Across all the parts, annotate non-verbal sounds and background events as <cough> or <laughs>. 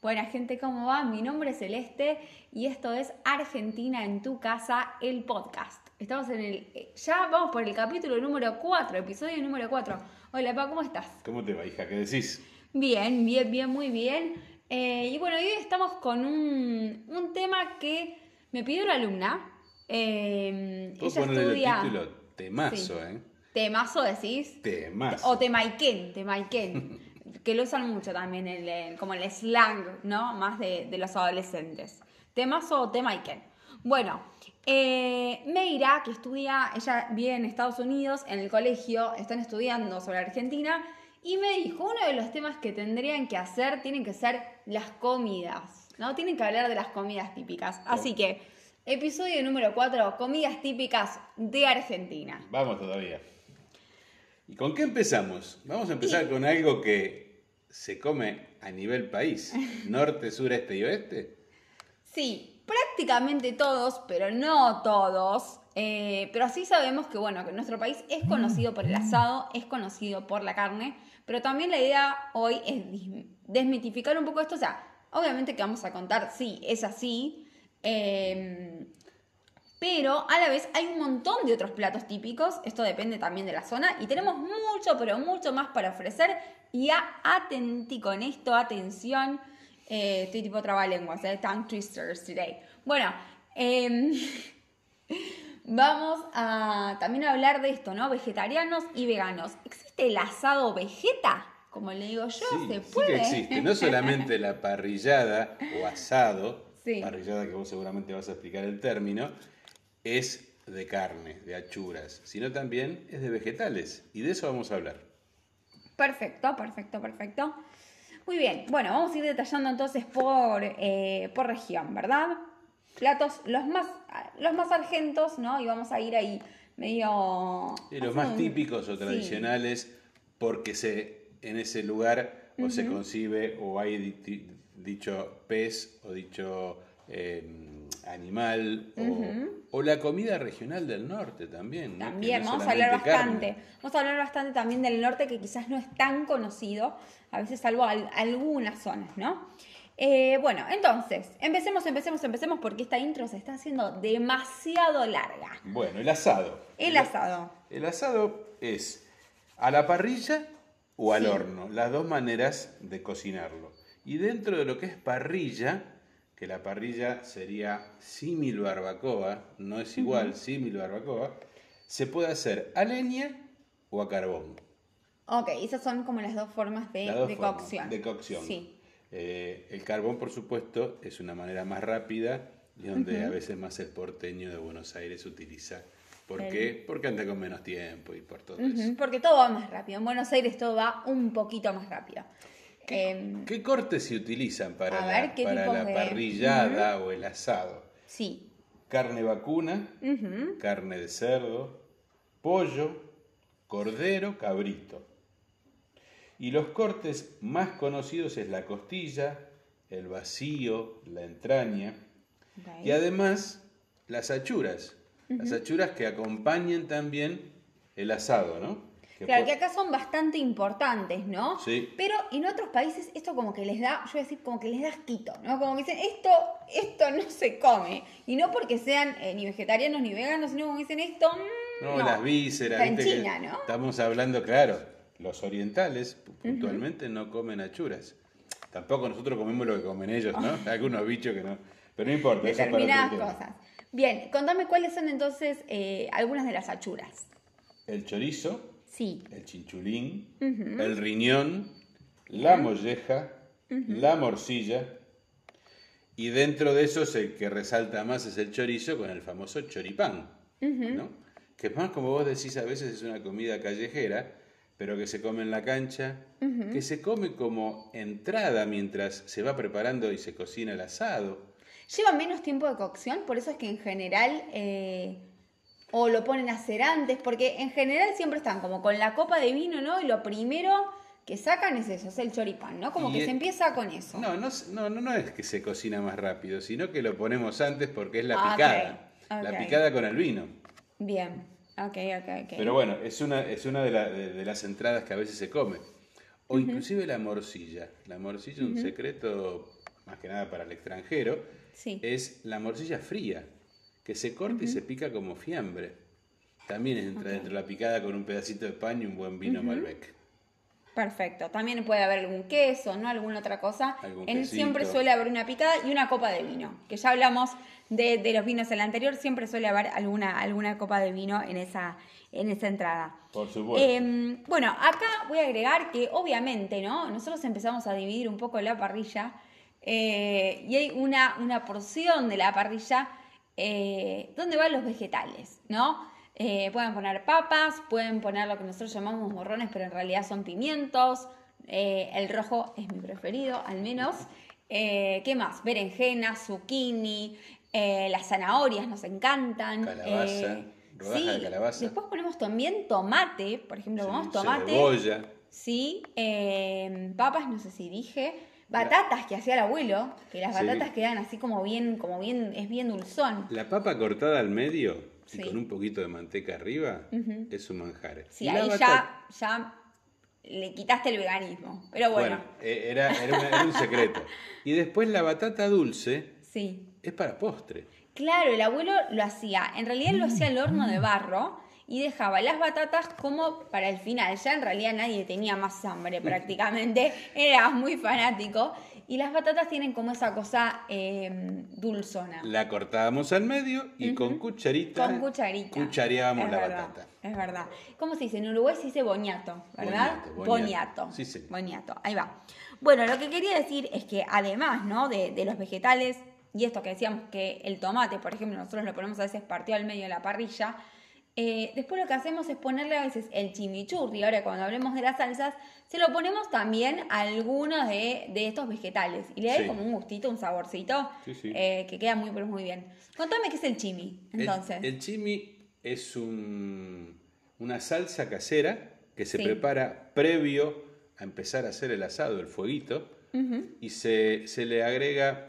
Buena gente, ¿cómo va? Mi nombre es Celeste y esto es Argentina en tu casa, el podcast. Estamos en el. Ya vamos por el capítulo número 4, episodio número 4. Hola, Pa, ¿cómo estás? ¿Cómo te va, hija? ¿Qué decís? Bien, bien, bien, muy bien. Eh, y bueno, hoy estamos con un, un tema que me pidió la alumna. Eh, ¿Puedo ella estudia. el título? Temazo, Sí. ¿eh? Temazo decís. Temazo. O temaiken, temaiken. <laughs> que lo usan mucho también, el, el- como el slang, ¿no? Más de, de los adolescentes. Temazo o temaiken. Bueno, eh, Meira, que estudia, ella vive en Estados Unidos, en el colegio, están estudiando sobre Argentina, y me dijo, uno de los temas que tendrían que hacer tienen que ser las comidas, ¿no? Tienen que hablar de las comidas típicas. Así que, episodio número 4, comidas típicas de Argentina. Vamos todavía. ¿Y con qué empezamos? Vamos a empezar con algo que se come a nivel país. <laughs> Norte, sur, este y oeste. Sí, prácticamente todos, pero no todos. eh, pero sí sabemos que, bueno, que nuestro país es conocido por el asado, es conocido por la carne, pero también la idea hoy es desmitificar un poco esto. O sea, obviamente que vamos a contar, sí, es así. eh, pero a la vez hay un montón de otros platos típicos, esto depende también de la zona, y tenemos mucho, pero mucho más para ofrecer. Y a, atenti con esto, atención, eh, estoy tipo trabalenguas, eh, tongue twisters today. Bueno, em, <laughs> vamos a también a hablar de esto, ¿no? Vegetarianos y veganos. ¿Existe el asado vegeta? Como le digo yo, Sí, se sí puede. que existe. No <laughs> solamente la parrillada o asado, Sí. parrillada que vos seguramente vas a explicar el término, es de carne, de achuras, sino también es de vegetales. Y de eso vamos a hablar. Perfecto, perfecto, perfecto. Muy bien, bueno, vamos a ir detallando entonces por, eh, por región, ¿verdad? Platos los más, los más argentos, ¿no? Y vamos a ir ahí medio... Y los más un- típicos o sí. tradicionales, porque se en ese lugar o se concibe o hay di- di- dicho pez o dicho eh, animal o, o la comida regional del norte también. También, no vamos a hablar bastante. carne. Vamos a hablar bastante también del norte, que quizás no es tan conocido, a veces salvo al- algunas zonas, ¿no? Eh, bueno, entonces, empecemos, empecemos, empecemos, porque esta intro se está haciendo demasiado larga. Bueno, el asado. El asado. El asado es a la parrilla o al Sí. horno, las dos maneras de cocinarlo. Y dentro de lo que es parrilla, que la parrilla sería símil barbacoa, no es igual, símil barbacoa, se puede hacer a leña o a carbón. Ok, esas son como las dos formas de, dos de formas cocción. De cocción. Sí. Eh, el carbón, por supuesto, es una manera más rápida y donde a veces más el porteño de Buenos Aires utiliza. ¿Por El- qué? Porque anda con menos tiempo y por todo eso. porque todo va más rápido. En Buenos Aires todo va un poquito más rápido. Em, ¿Qué cortes se utilizan para la, ver, ¿qué para la de- parrillada o el asado? sí. Carne vacuna, carne de cerdo, pollo, cordero, cabrito. Y los cortes más conocidos es la costilla, el vacío, la entraña y además las achuras. Las achuras que acompañan también el asado, ¿no? Que Claro, que acá son bastante importantes, ¿no? Sí. Pero en otros países esto como que les da, yo voy a decir, como que les da asquito, ¿no? Como que dicen, esto, esto no se come. Y no porque sean eh, ni vegetarianos ni veganos, sino como dicen esto, mm, No, no. las vísceras. Está en que China, ¿no? Estamos hablando, claro, los orientales pu- puntualmente no comen achuras. Tampoco nosotros comemos lo que comen ellos, ¿no? <laughs> Algunos bichos que no. Pero no importa, eso es para Determinadas otro tema. cosas. Bien, contame cuáles son entonces eh, algunas de las achuras. El chorizo, Sí. el chinchulín, el riñón, la molleja, la morcilla. Y dentro de esos el que resalta más es el chorizo con el famoso choripán, ¿no? Que más como vos decís a veces es una comida callejera, pero que se come en la cancha, que se come como entrada mientras se va preparando y se cocina el asado. Lleva menos tiempo de cocción, por eso es que en general eh, o lo ponen a hacer antes, porque en general siempre están como con la copa de vino, ¿no? Y lo primero que sacan es eso, es el choripán, ¿no? Como Y que se empieza con eso. No, no, es- no, no, no es que se cocina más rápido, sino que lo ponemos antes porque es la Ah, picada. La picada con el vino. Bien, ok, ok, ok. Pero bueno, es una, es una de, la- de- de las entradas que a veces se come. O inclusive la morcilla. La morcilla un secreto más que nada para el extranjero, Sí. es la morcilla fría, que se corta y se pica como fiambre. También entra dentro de la picada con un pedacito de pan y un buen vino Malbec. Perfecto. También puede haber algún queso, ¿no? Alguna otra cosa. En, siempre suele haber una picada y una copa de vino. Que ya hablamos de, de los vinos en la anterior, siempre suele haber alguna, alguna copa de vino en esa, en esa entrada. Por supuesto. Em, bueno, acá voy a agregar que obviamente, ¿no? Nosotros empezamos a dividir un poco la parrilla eh, y hay una, una porción de la parrilla eh, donde van los vegetales, ¿no? Eh, pueden poner papas, pueden poner lo que nosotros llamamos morrones, pero en realidad son pimientos. Eh, el rojo es mi preferido, al menos. Eh, ¿Qué más? Berenjena, zucchini, las zanahorias nos encantan. Calabaza, rodaja de calabaza. Después ponemos también tomate, por ejemplo, Sí, ponemos tomate. Cebolla. Sí, papas, no sé si dije. Batatas que hacía el abuelo, que las Sí. batatas quedan así como bien, como bien, es bien dulzón. La papa cortada al medio Sí. y con un poquito de manteca arriba es un manjar. Sí, Y ahí ya, ya le quitaste el veganismo. Pero bueno, Bueno, eh, era, era una- era un secreto. Y después la batata dulce sí. es para postre. Claro, el abuelo lo hacía, en realidad lo hacía al horno de barro y dejaba las batatas como para el final. Ya en realidad nadie tenía más hambre <laughs> prácticamente, era muy fanático. Y las batatas tienen como esa cosa eh, dulzona. La cortábamos al medio y con cucharita, Con cucharita. cuchareábamos Es la verdad, batata. Es verdad. ¿Cómo se dice? En Uruguay se dice boñato, ¿verdad? Boñato, boñato. Boñato. Sí, señor. Boñato, ahí va. Bueno, lo que quería decir es que además, ¿no? De, de los vegetales y esto que decíamos que el tomate, por ejemplo, nosotros lo ponemos a veces partido al medio de la parrilla. Eh, después lo que hacemos es ponerle a veces el chimichurri. Ahora, cuando hablemos de las salsas, se lo ponemos también a algunos de, de estos vegetales. Y le da Sí. como un gustito, un saborcito, Sí, sí. eh, que queda muy, pero muy bien. Contame qué es el chimi, El- entonces. El, chimi es un- una salsa casera que se prepara previo a empezar a hacer el asado, el fueguito, y se, se le agrega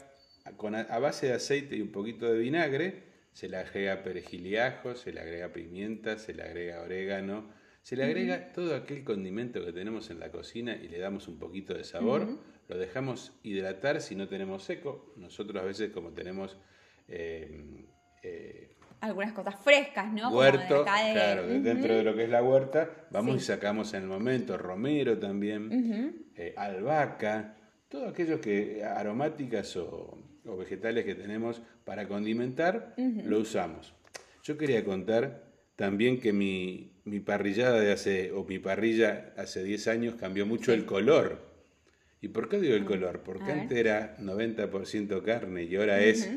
con, a base de aceite y un poquito de vinagre, se le agrega perejil y ajo, se le agrega pimienta, se le agrega orégano, se le agrega todo aquel condimento que tenemos en la cocina y le damos un poquito de sabor, lo dejamos hidratar si no tenemos seco, nosotros a veces como tenemos... eh, eh, algunas cosas frescas, ¿no? Huerto, de acá de- claro, dentro de lo que es la huerta, vamos Sí. y sacamos en el momento romero también, eh, albahaca, todo aquello que aromáticas o, o vegetales que tenemos para condimentar, lo usamos. Yo quería contar también que mi, mi parrillada de hace, o mi parrilla hace 10 años cambió mucho el color. ¿Y por qué digo el color? Porque Ah, A ver. antes era 90% carne y ahora es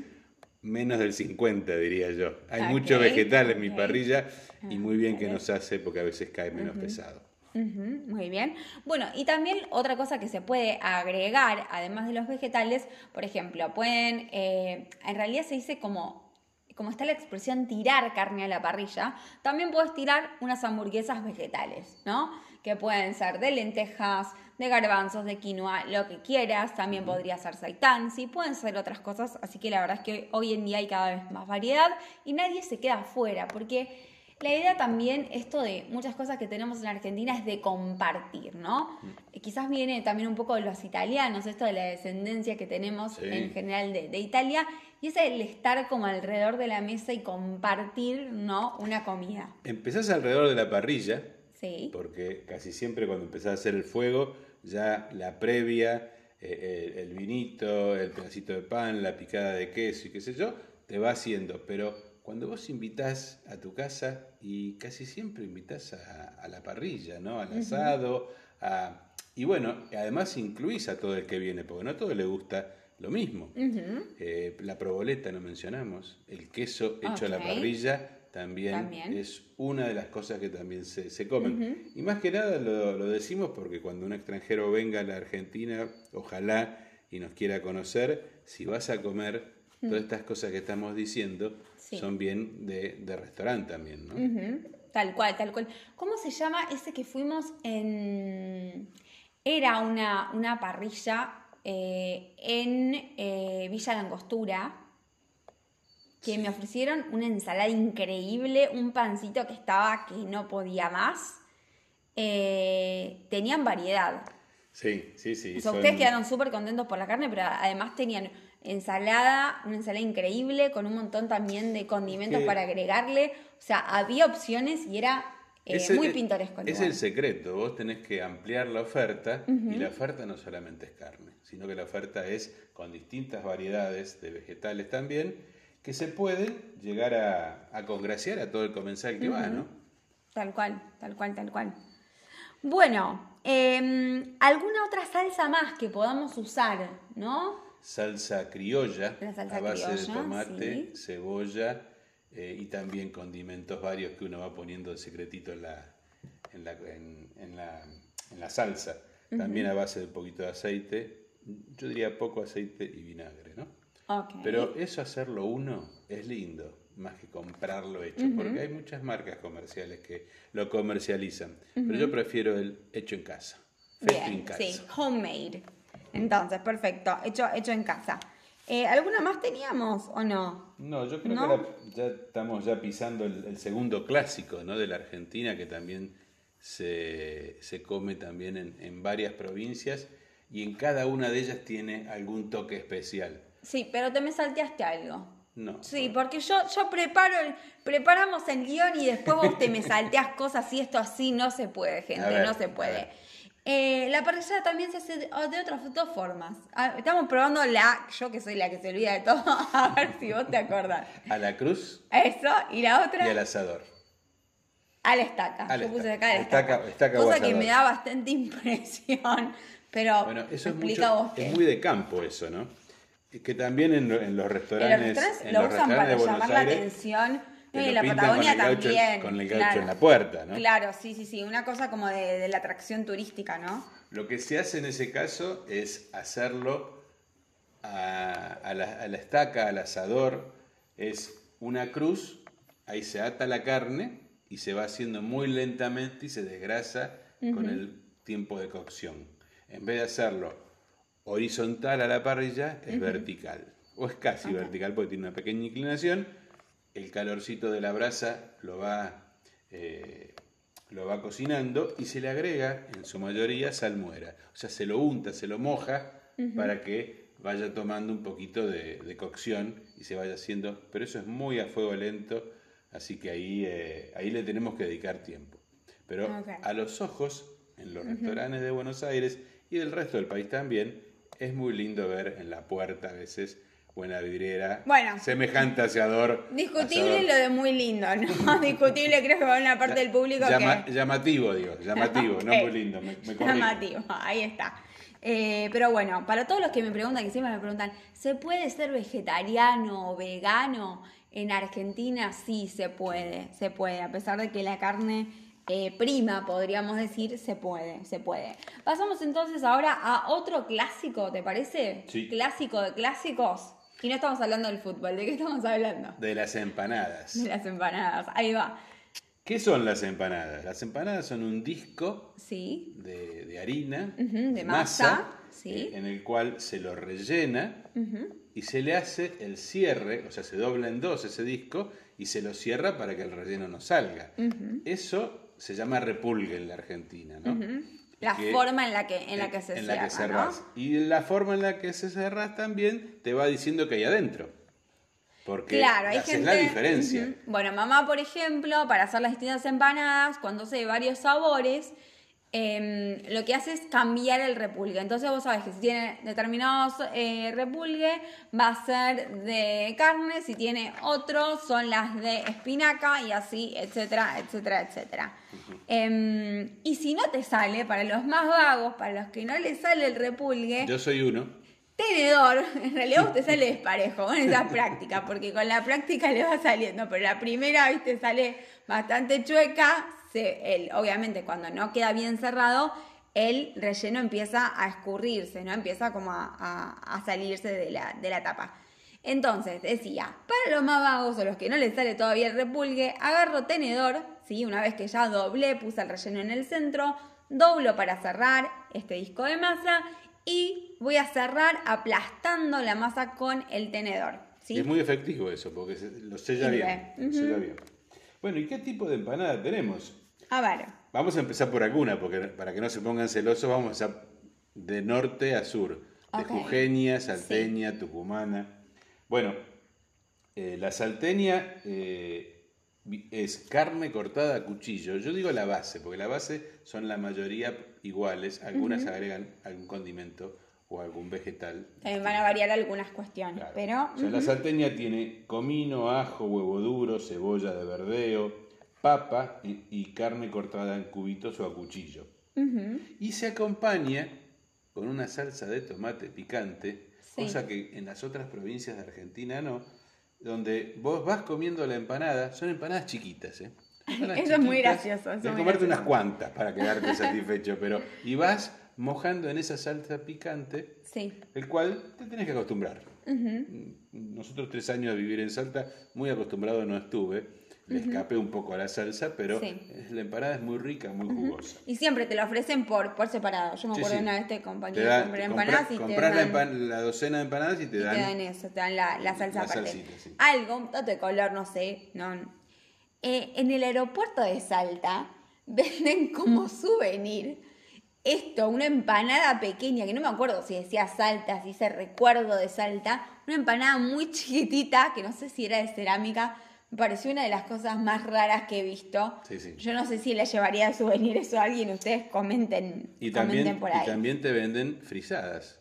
menos del 50, diría yo. Hay mucho vegetal en mi parrilla y muy bien que nos hace porque a veces cae menos pesado. Muy bien. Bueno, y también otra cosa que se puede agregar, además de los vegetales, por ejemplo, pueden, eh, en realidad se dice como, como está la expresión tirar carne a la parrilla, también puedes tirar unas hamburguesas vegetales, ¿no? Que pueden ser de lentejas, de garbanzos, de quinoa, lo que quieras, también podría ser seitán, sí, pueden ser otras cosas, así que la verdad es que hoy en día hay cada vez más variedad y nadie se queda afuera, porque la idea también, esto de muchas cosas que tenemos en Argentina, es de compartir, ¿no? Eh, Quizás viene también un poco de los italianos, esto de la descendencia que tenemos Sí. en general de, de Italia, y es el estar como alrededor de la mesa y compartir, ¿no? Una comida. Empezás alrededor de la parrilla, Sí. porque casi siempre cuando empezás a hacer el fuego, ya la previa, eh, el, el vinito, el pedacito de pan, la picada de queso y qué sé yo, te va haciendo. Pero cuando vos invitás a tu casa, y casi siempre invitás a, a la parrilla, ¿no? Al asado, a... Y bueno, además incluís a todo el que viene, porque no a todo le gusta lo mismo. Eh, la proboleta no mencionamos, el queso hecho a la parrilla también, También. es una de las cosas que también se, se comen. Y más que nada lo, lo decimos porque cuando un extranjero venga a la Argentina, ojalá y nos quiera conocer, si vas a comer, todas estas cosas que estamos diciendo Sí. son bien de, de restaurante también, ¿no? Tal cual, tal cual. ¿Cómo se llama ese que fuimos en... Era una, una parrilla eh, en eh, Villa Langostura, que me ofrecieron una ensalada increíble, un pancito que estaba que no podía más. Eh, tenían variedad. Sí, sí, sí. O sea, son- ustedes quedaron súper contentos por la carne, pero además tenían ensalada, una ensalada increíble, con un montón también de condimentos que- para agregarle. O sea, había opciones y era eh, muy pintoresco. el Es lugar. el secreto, vos tenés que ampliar la oferta y la oferta no solamente es carne, sino que la oferta es con distintas variedades de vegetales también, que se pueden llegar a, a congraciar a todo el comensal que va, ¿no? Tal cual, tal cual, tal cual. Bueno, eh, ¿alguna otra salsa más que podamos usar, no? Salsa criolla, salsa a base de tomate, sí. cebolla eh, y también condimentos varios que uno va poniendo de secretito en la, en la, en, en la, en la salsa. También a base de un poquito de aceite, yo diría poco aceite y vinagre, ¿no? Pero eso hacerlo uno es lindo, más que comprarlo hecho, porque hay muchas marcas comerciales que lo comercializan, pero yo prefiero el hecho en casa, feito en casa. sí, homemade. Entonces, perfecto, hecho, hecho en casa. Eh, ¿Alguna más teníamos o no? No, yo creo ¿No? que ahora ya estamos ya pisando el, el segundo clásico ¿no? de la Argentina, que también se, se come también en, en varias provincias y en cada una de ellas tiene algún toque especial. Sí, pero te me salteaste algo. No. Sí, porque yo, yo preparo el- preparamos el guion y después vos te me <laughs> salteas cosas y esto así no se puede, gente, ver, no se puede. Eh, la parrillada también se hace de, de otras dos formas. Ah, Estamos probando la, yo que soy la que se olvida de todo, <laughs> a ver si vos te acordás. A la cruz Eso, y la otra y al asador. a la estaca. A la Yo puse acá a la Estaca- estaca. estaca Cosa que me da bastante <laughs> impresión. Pero Bueno, eso es, mucho, vos es muy de campo eso, ¿no? Que también en, en los En restaurantes, los restaurantes en lo los usan para restaurantes de Buenos llamar la atención. En la Patagonia con gaucho- también. con el gaucho claro. en la puerta, ¿no? Claro, sí, sí, sí. Una cosa como de, de la atracción turística, ¿no? Lo que se hace en ese caso es hacerlo a, a la, a la estaca, al asador, es una cruz, ahí se ata la carne y se va haciendo muy lentamente y se desgrasa con el tiempo de cocción. En vez de hacerlo horizontal a la parrilla, es vertical. O es casi vertical porque tiene una pequeña inclinación. El calorcito de la brasa lo va, eh, lo va cocinando y se le agrega, en su mayoría, salmuera. O sea, se lo unta, se lo moja para que vaya tomando un poquito de, de cocción y se vaya haciendo. Pero eso es muy a fuego lento, así que ahí, eh, ahí le tenemos que dedicar tiempo. Pero a los ojos, en los restaurantes de Buenos Aires y del resto del país también, es muy lindo ver en la puerta a veces o en la vidriera Bueno. semejante aseador. Discutible asador. lo de muy lindo, ¿no? <laughs> Discutible creo que va una parte del público Llama- que... Llamativo, digo, llamativo, no <laughs> muy lindo, me, me corrijo. Llamativo, ahí está. Eh, pero bueno, para todos los que me preguntan, que siempre me preguntan, ¿se puede ser vegetariano o vegano en Argentina? Sí, se puede, se puede, a pesar de que la carne eh, prima, podríamos decir, se puede, se puede. Pasamos entonces ahora a otro clásico, ¿te parece? Sí. Clásico de clásicos. Y no estamos hablando del fútbol, ¿de qué estamos hablando? De las empanadas. De las empanadas, ahí va. ¿Qué son las empanadas? Las empanadas son un disco Sí, de, de harina, de masa, sí. eh, en el cual se lo rellena y se le hace el cierre, o sea, se dobla en dos ese disco y se lo cierra para que el relleno no salga. Eso se llama repulgue en la Argentina, ¿no? La Que- forma en la que, en la que se en cierra, la que ¿no? cerrás. Y la forma en la que se cerrás también te va diciendo que hay adentro. Porque Claro, hay haces gente. la diferencia. Bueno, mamá, por ejemplo, para hacer las distintas empanadas, cuando hace varios sabores, em, lo que hace es cambiar el repulgue. Entonces vos sabés que si tiene determinados eh, repulgue, va a ser de carne, si tiene otros, son las de espinaca y así, etcétera, etcétera, etcétera. Em, y si no te sale, para los más vagos, para los que no les sale el repulgue, Yo soy uno. Tenedor, <laughs> en realidad usted <laughs> sale desparejo, con esa práctica, porque con la práctica le va saliendo, pero la primera, viste, sale bastante chueca, se, el, obviamente cuando no queda bien cerrado, el relleno empieza a escurrirse, ¿no? Empieza como a, a- a salirse de la, de la tapa. Entonces, decía, para los más vagos o los que no les sale todavía el repulgue, agarro tenedor, ¿sí? Una vez que ya doblé, puse el relleno en el centro, doblo para cerrar este disco de masa y voy a cerrar aplastando la masa con el tenedor, ¿sí? Es muy efectivo eso, porque lo sella bien. lo sella bien. Bueno, ¿y qué tipo de empanada tenemos? A ver, Vamos a empezar por alguna, porque para que no se pongan celosos, vamos a de norte a sur, de Ok. jujeña, salteña, tucumana. Bueno, eh, la salteña eh, es carne cortada a cuchillo. Yo digo la base, porque la base son la mayoría iguales. Algunas agregan algún condimento o algún vegetal. También van a variar algunas cuestiones, Claro. pero O sea, la salteña tiene comino, ajo, huevo duro, cebolla de verdeo, papa y, y carne cortada en cubitos o a cuchillo. Y se acompaña con una salsa de tomate picante, Sí. cosa que en las otras provincias de Argentina no, donde vos vas comiendo la empanada, son empanadas chiquitas, ¿eh? <laughs> Empanadas Eso es muy gracioso, que comerte unas gracioso. cuantas para quedarte satisfecho, pero y vas mojando en esa salsa picante sí. el cual te tenés que acostumbrar. Nosotros tres años de vivir en Salta, muy acostumbrado no estuve. Le escapé un poco a la salsa, pero Sí. la empanada es muy rica, muy jugosa. Y siempre te lo ofrecen por, por separado. Yo me acuerdo sí. una vez te acompañé a comprar compra- empanadas y te dan, la, empan- la docena de empanadas y te y dan, te dan eso, te dan la, la salsa La aparte. salsita. Algo, un dato de color, no sé. No. Eh, en el aeropuerto de Salta <laughs> venden como souvenir esto, una empanada pequeña, que no me acuerdo si decía Salta, si dice recuerdo de Salta, una empanada muy chiquitita, que no sé si era de cerámica, me pareció una de las cosas más raras que he visto. Sí, sí. Yo no sé si le llevaría de souvenir eso a alguien, ustedes comenten, y, comenten por y ahí. también te venden frisadas,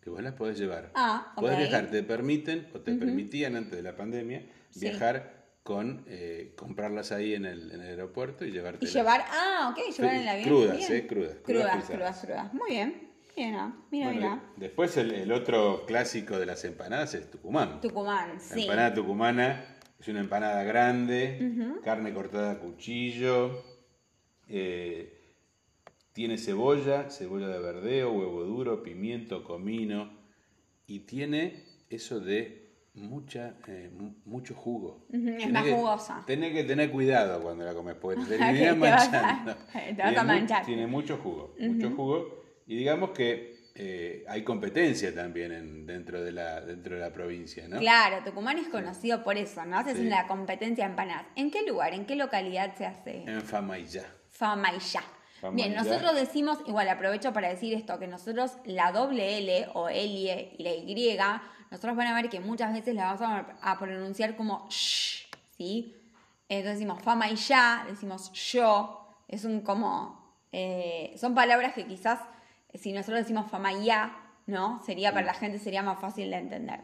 que vos las podés llevar. Ah, Podés ok. viajar, te permiten, o te permitían antes de la pandemia, Sí. viajar con, eh, comprarlas ahí en el, en el aeropuerto y Y llevártelas. llevar, ah, ok, llevar en el avión. Crudas, eh, crudas, crudas Crudas, crudas, crudas. Muy bien. Bien, ah, mira, Bueno, mira. de- después el, el otro clásico de las empanadas es Tucumán. Tucumán, La sí. empanada tucumana es una empanada grande, carne cortada a cuchillo, eh, tiene cebolla, cebolla de verdeo, huevo duro, pimiento, comino y tiene eso de mucha, eh, mu- mucho jugo. Es más que- jugosa. Tenés que tener cuidado cuando la comes, porque te terminás manchando. te vas a <laughs> manchar. Tiene mucho jugo, mucho jugo. Y digamos que eh, hay competencia también en- dentro, de la, dentro de la provincia, ¿no? Claro, Tucumán es conocido por eso, ¿no? Haces Sí. la competencia de empanadas. ¿En qué lugar, en qué localidad se hace? En Famayá. Famayá. Famayá. Bien, nosotros decimos, igual aprovecho para decir esto, que nosotros la doble L o L y la Y, nosotros van a ver que muchas veces la vamos a, pronunciar como sh, ¿sí? Entonces decimos Famayá, decimos yo, es un como, eh, son palabras que quizás si nosotros decimos Famayá, ¿no? Sería para la gente sería más fácil de entender.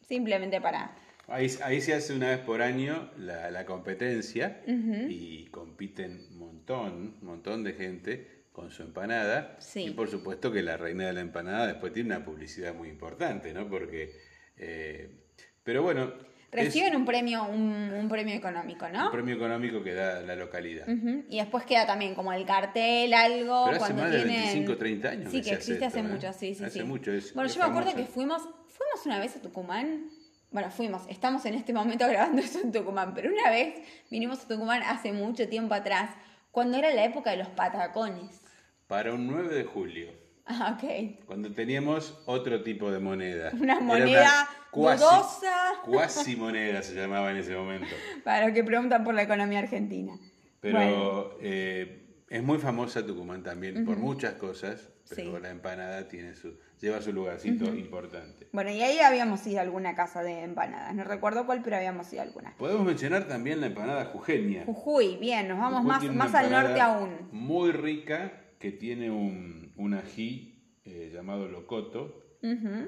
Simplemente para... Ahí, ahí se hace una vez por año la, la competencia y compiten un montón, un montón de gente con su empanada. Sí. Y por supuesto que la reina de la empanada después tiene una publicidad muy importante, ¿no? Porque, eh, pero bueno, es Reciben un premio, un, un premio económico, ¿no? un premio económico que da la localidad. Y después queda también como el cartel, algo. Pero hace cuando más de tienen... 25, 30 años Sí, que que, se hace existe esto, hace ¿eh? mucho, sí, sí. Hace sí. mucho, es- bueno, es yo me acuerdo que fuimos, fuimos una vez a Tucumán. Bueno, fuimos, estamos en este momento <laughs> grabando esto en Tucumán, pero una vez vinimos a Tucumán hace mucho tiempo atrás, cuando era la época de los patacones. Para un 9 de julio. Ah, ok. Cuando teníamos otro tipo de moneda. <laughs> Una moneda dudosa. Cuasi moneda se llamaba en ese momento. <laughs> Para los que preguntan por la economía argentina. Pero Bueno, eh, es muy famosa Tucumán también por muchas cosas, pero Sí. la empanada tiene su, lleva su lugarcito importante. bueno, y ahí habíamos ido a alguna casa de empanadas. No recuerdo cuál, pero habíamos ido a alguna. Podemos mencionar también la empanada jujeña. Jujuy, bien, nos vamos Jujuy más, más al norte aún. Muy rica, que tiene un, un ají eh, llamado locoto,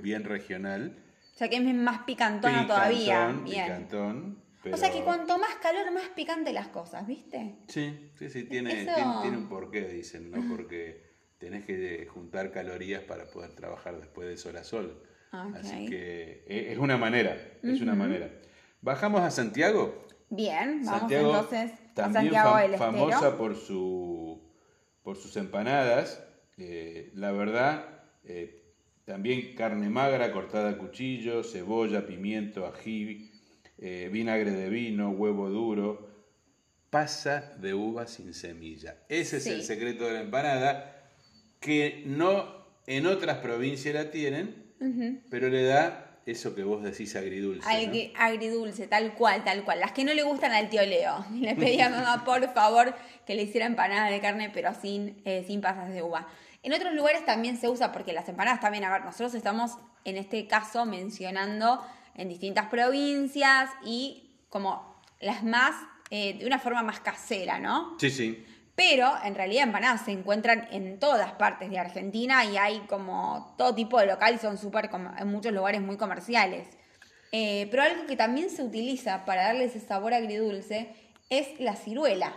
bien regional. O sea que es más picantona todavía. Bien. picantón, O sea que cuanto más calor, más picante las cosas, ¿viste? Sí, sí, sí, tiene, Eso- tiene, tiene un porqué, dicen, ¿no? Porque tenés que eh, juntar calorías para poder trabajar después de sol a sol. Ok. Así que eh, es una manera, es una manera. Bajamos a Santiago. Bien, vamos Santiago entonces a Santiago fam- del Estero. famosa por su por sus empanadas. Eh, la verdad, eh, también carne magra cortada a cuchillo, cebolla, pimiento, ají, eh, vinagre de vino, huevo duro, pasa de uva sin semilla. Ese es el secreto de la empanada que no en otras provincias la tienen, pero le da eso que vos decís agridulce. ¿no? Agri- agridulce, tal cual, tal cual. Las que no le gustan al tío Leo. <laughs> Le pedí a mamá, por favor, que le hiciera empanada de carne, pero sin, eh, sin pasas de uva. En otros lugares también se usa, porque las empanadas también, a ver, nosotros estamos en este caso mencionando en distintas provincias y como las más, eh, de una forma más casera, ¿no? Sí, sí. Pero en realidad empanadas se encuentran en todas partes de Argentina y hay como todo tipo de local y son súper, en muchos lugares muy comerciales. Eh, pero algo que también se utiliza para darle ese sabor agridulce es la ciruela.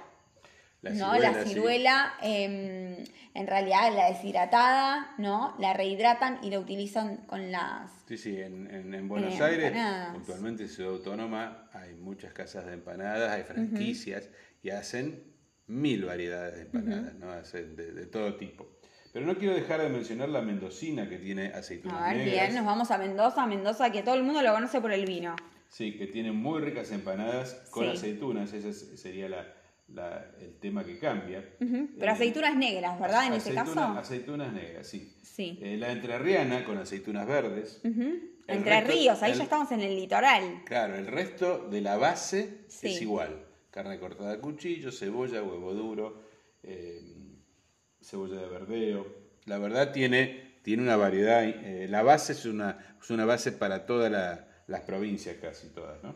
La ¿no? ciruela, la sí. ciruela, eh, en realidad la deshidratada, ¿no? La rehidratan y la utilizan con las... Sí, sí, en, en- en Buenos Eh, Aires, empanadas. puntualmente Ciudad Autónoma, hay muchas casas de empanadas, hay franquicias y hacen mil variedades de empanadas, ¿no? Hacen de, de todo tipo. Pero no quiero dejar de mencionar la mendocina que tiene aceitunas A ver, negras. bien, nos vamos a Mendoza, Mendoza que todo el mundo lo conoce por el vino. Sí, que tiene muy ricas empanadas con Sí. aceitunas, ese es- sería la- la- el tema que cambia. Pero Eh, aceitunas negras, ¿verdad? En ese aceituna- caso. Aceitunas negras, sí. Sí. Eh, la entrerriana con aceitunas verdes. El Entre resto- ríos, ahí el- ya estamos en el litoral. Claro, el resto de la base Sí. es igual. Carne cortada a cuchillo, cebolla, huevo duro, eh, cebolla de verdeo. La verdad tiene, tiene una variedad. eh, la base es una, es una base para todas la- las provincias, casi todas, ¿no?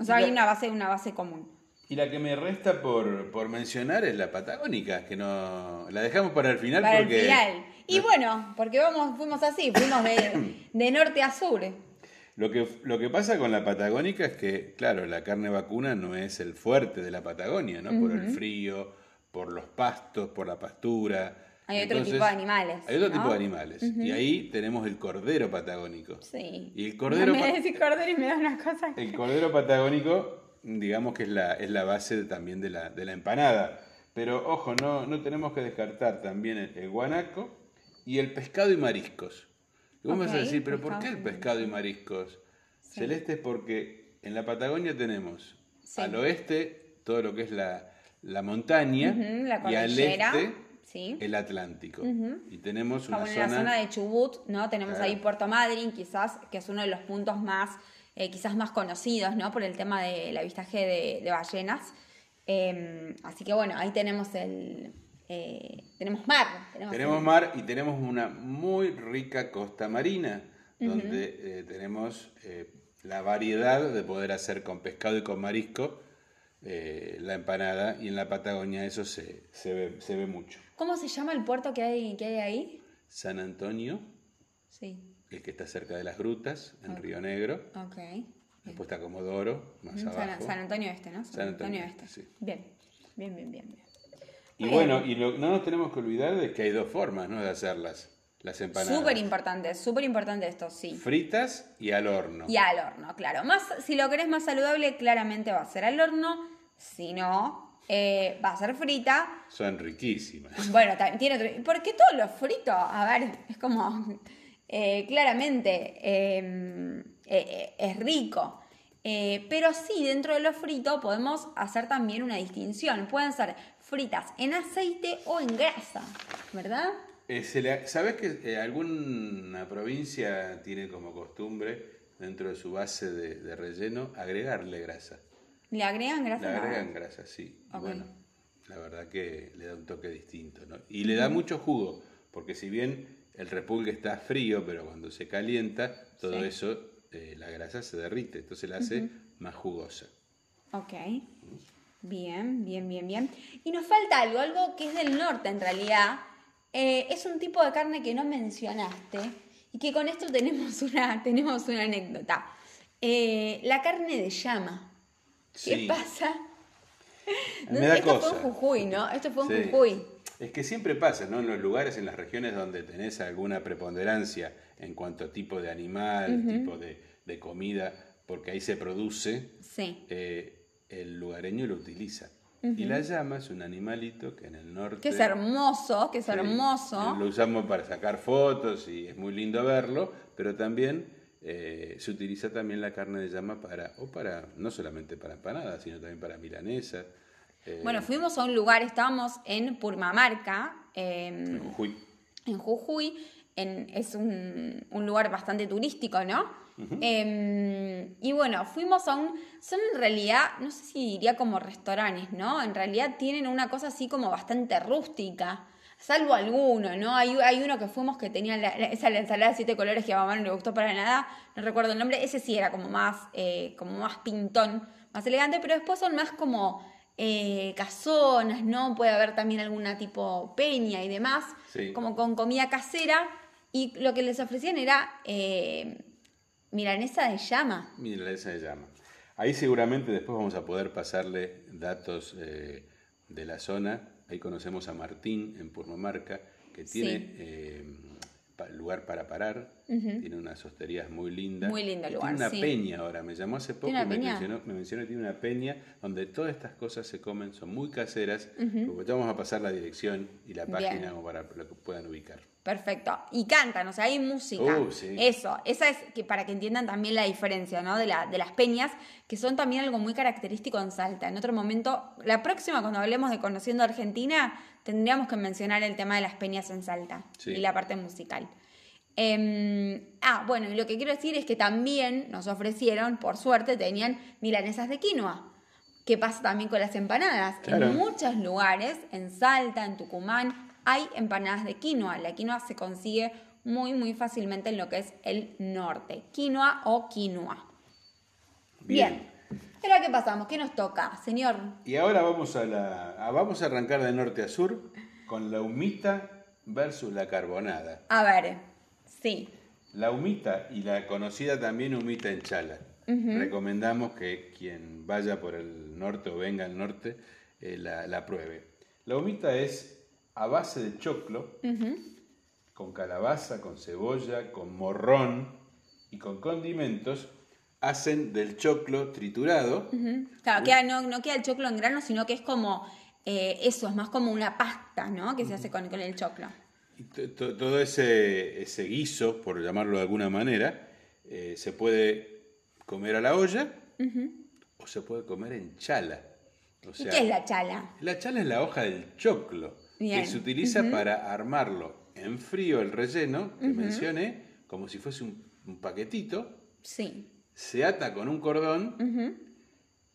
O sea, hay una base, una base común. Y la que me resta por, por mencionar es la patagónica, que no la dejamos para el final Para porque el final. Y bueno, porque vamos, fuimos así, fuimos de, <coughs> de norte a sur. Lo que, lo que pasa con la patagónica es que, claro, la carne vacuna no es el fuerte de la Patagonia, ¿no? Por el frío, por los pastos, por la pastura. Hay otro tipo de animales, Hay otro ¿no? tipo de animales. Y ahí tenemos el cordero patagónico. Sí. Y el cordero, me pa- decís cordero y me da una cosa. el cordero patagónico, digamos que es la, es la base también de la, de la empanada. Pero ojo, no, no tenemos que descartar también el, el guanaco y el pescado y mariscos. Y vos me vas a decir, ¿pero por qué el pescado y mariscos? Celeste es porque en la Patagonia tenemos Sí. al oeste todo lo que es la, la montaña la y al este sí. el Atlántico. Y tenemos Como una en zona... la zona de Chubut, ¿no? Tenemos Claro. ahí Puerto Madryn, quizás, que es uno de los puntos más, eh, quizás más conocidos, ¿no? Por el tema del avistaje de, de ballenas. Eh, así que bueno, ahí tenemos el... eh, tenemos mar. Tenemos el- mar y tenemos una muy rica costa marina, donde eh, tenemos la variedad de poder hacer con pescado y con marisco eh, la empanada, y en la Patagonia eso se, se, ve, se ve mucho. ¿Cómo se llama el puerto que hay, que hay ahí? San Antonio, Sí, el que está cerca de las grutas, en Río Negro, ok. después está Comodoro, más San, abajo. San Antonio Este, ¿no? San, San Antonio, Antonio Este. Sí. Bien, bien, bien, bien. bien. Y bueno, y lo- no nos tenemos que olvidar de que hay dos formas ¿no? de hacerlas, las empanadas. Súper importante, súper importante esto, sí. Fritas y al horno. Y al horno, claro. Más, si lo querés más saludable, claramente va a ser al horno. Si no, eh, va a ser frita. Son riquísimas. Bueno, también tiene otro. Porque todo lo frito, a ver, es como. Eh, claramente eh, eh, eh, es rico. Pero sí, dentro de lo frito podemos hacer también una distinción. Pueden ser fritas en aceite o en grasa, ¿verdad? Se le- ¿Sabes que alguna provincia tiene como costumbre, dentro de su base de, de relleno, agregarle grasa? ¿Le agregan Le grasa? agregan grasa, sí. Bueno, la verdad que le da un toque distinto, ¿no? Y le da mucho jugo, porque si bien el repulgue está frío, pero cuando se calienta, todo Sí. eso, eh, la grasa se derrite, entonces la hace más jugosa. Ok. Bien, bien, bien, bien. Y nos falta algo, algo que es del norte en realidad. Eh, es un tipo de carne que no mencionaste y que con esto tenemos una, <laughs> tenemos una anécdota. Eh, la carne de llama. ¿Qué pasa? Me da esto cosa. fue en Jujuy, ¿no? Esto fue en Sí. Jujuy. Es que siempre pasa, ¿no? En los lugares, en las regiones donde tenés alguna preponderancia en cuanto a tipo de animal, tipo de, de comida, porque ahí se produce, Sí. eh, el lugareño lo utiliza. Y la llama es un animalito que en el norte... Que es hermoso, que es hermoso. Lo usamos para sacar fotos y es muy lindo verlo, pero también eh, se utiliza también la carne de llama para, o para, no solamente para empanadas, sino también para milanesas. Eh, Bueno, fuimos a un lugar, estábamos en Purmamarca. em, en Jujuy. en Jujuy. en- es un, un lugar bastante turístico, ¿no? Em, y bueno, fuimos a un... Son en realidad, no sé si diría como restaurantes, ¿no? En realidad tienen una cosa así como bastante rústica. salvo alguno, ¿no? Hay, hay uno que fuimos que tenía la- la- esa ensalada de siete colores que a mamá no le gustó para nada, no recuerdo el nombre, ese sí era como más, eh, como más pintón, más elegante, pero después son más como eh, casonas, ¿no? Puede haber también alguna tipo peña y demás, Sí. como con comida casera, y lo que les ofrecían era eh, milanesa de llama. Mira, esa se llama. Ahí seguramente después vamos a poder pasarle datos eh, de la zona. Ahí conocemos a Martín en Purmamarca, que tiene Sí. Lugar para parar, tiene unas hosterías muy lindas. Muy lindo lugar, Tiene una sí. peña ahora, me llamó hace poco ¿Tiene y me mencionó, me mencionó que tiene una peña donde todas estas cosas se comen, son muy caseras. porque Vamos a pasar la dirección y la página como para lo que puedan ubicar. Perfecto. Y cantan, o sea, hay música. Uh, sí. Eso, esa es que para que entiendan también la diferencia, ¿no? De, la, de las peñas, que son también algo muy característico en Salta. En otro momento, la próxima, cuando hablemos de Conociendo Argentina, tendríamos que mencionar el tema de las peñas en Salta Sí. y la parte musical. Em, ah, bueno, y lo que quiero decir es que también nos ofrecieron, por suerte, tenían milanesas de quinoa. ¿Qué pasa también con las empanadas? Claro. En muchos lugares, en Salta, en Tucumán, hay empanadas de quinoa. La quinoa se consigue muy, muy fácilmente en lo que es el norte. Quinoa o quinoa. Bien. Pero ¿a qué pasamos? ¿Qué nos toca, señor? Y ahora vamos a la a- vamos a arrancar de norte a sur con la humita versus la carbonada. A ver, sí. La humita y la conocida también humita en chala. Recomendamos que quien vaya por el norte o venga al norte eh, la, la pruebe. La humita es a base de choclo, con calabaza, con cebolla, con morrón y con condimentos. Hacen del choclo triturado. Claro, queda- no, no queda el choclo en grano, sino que es como eh, eso, es más como una pasta, ¿no? Que se hace con, con el choclo. Y to- to- todo ese, ese guiso, por llamarlo de alguna manera, eh, se puede comer a la olla o se puede comer en chala. O ¿Y sea, qué es la chala? la chala es la hoja del choclo Bien. que se utiliza para armarlo en frío el relleno que mencioné, como si fuese un, un paquetito, Sí. Se ata con un cordón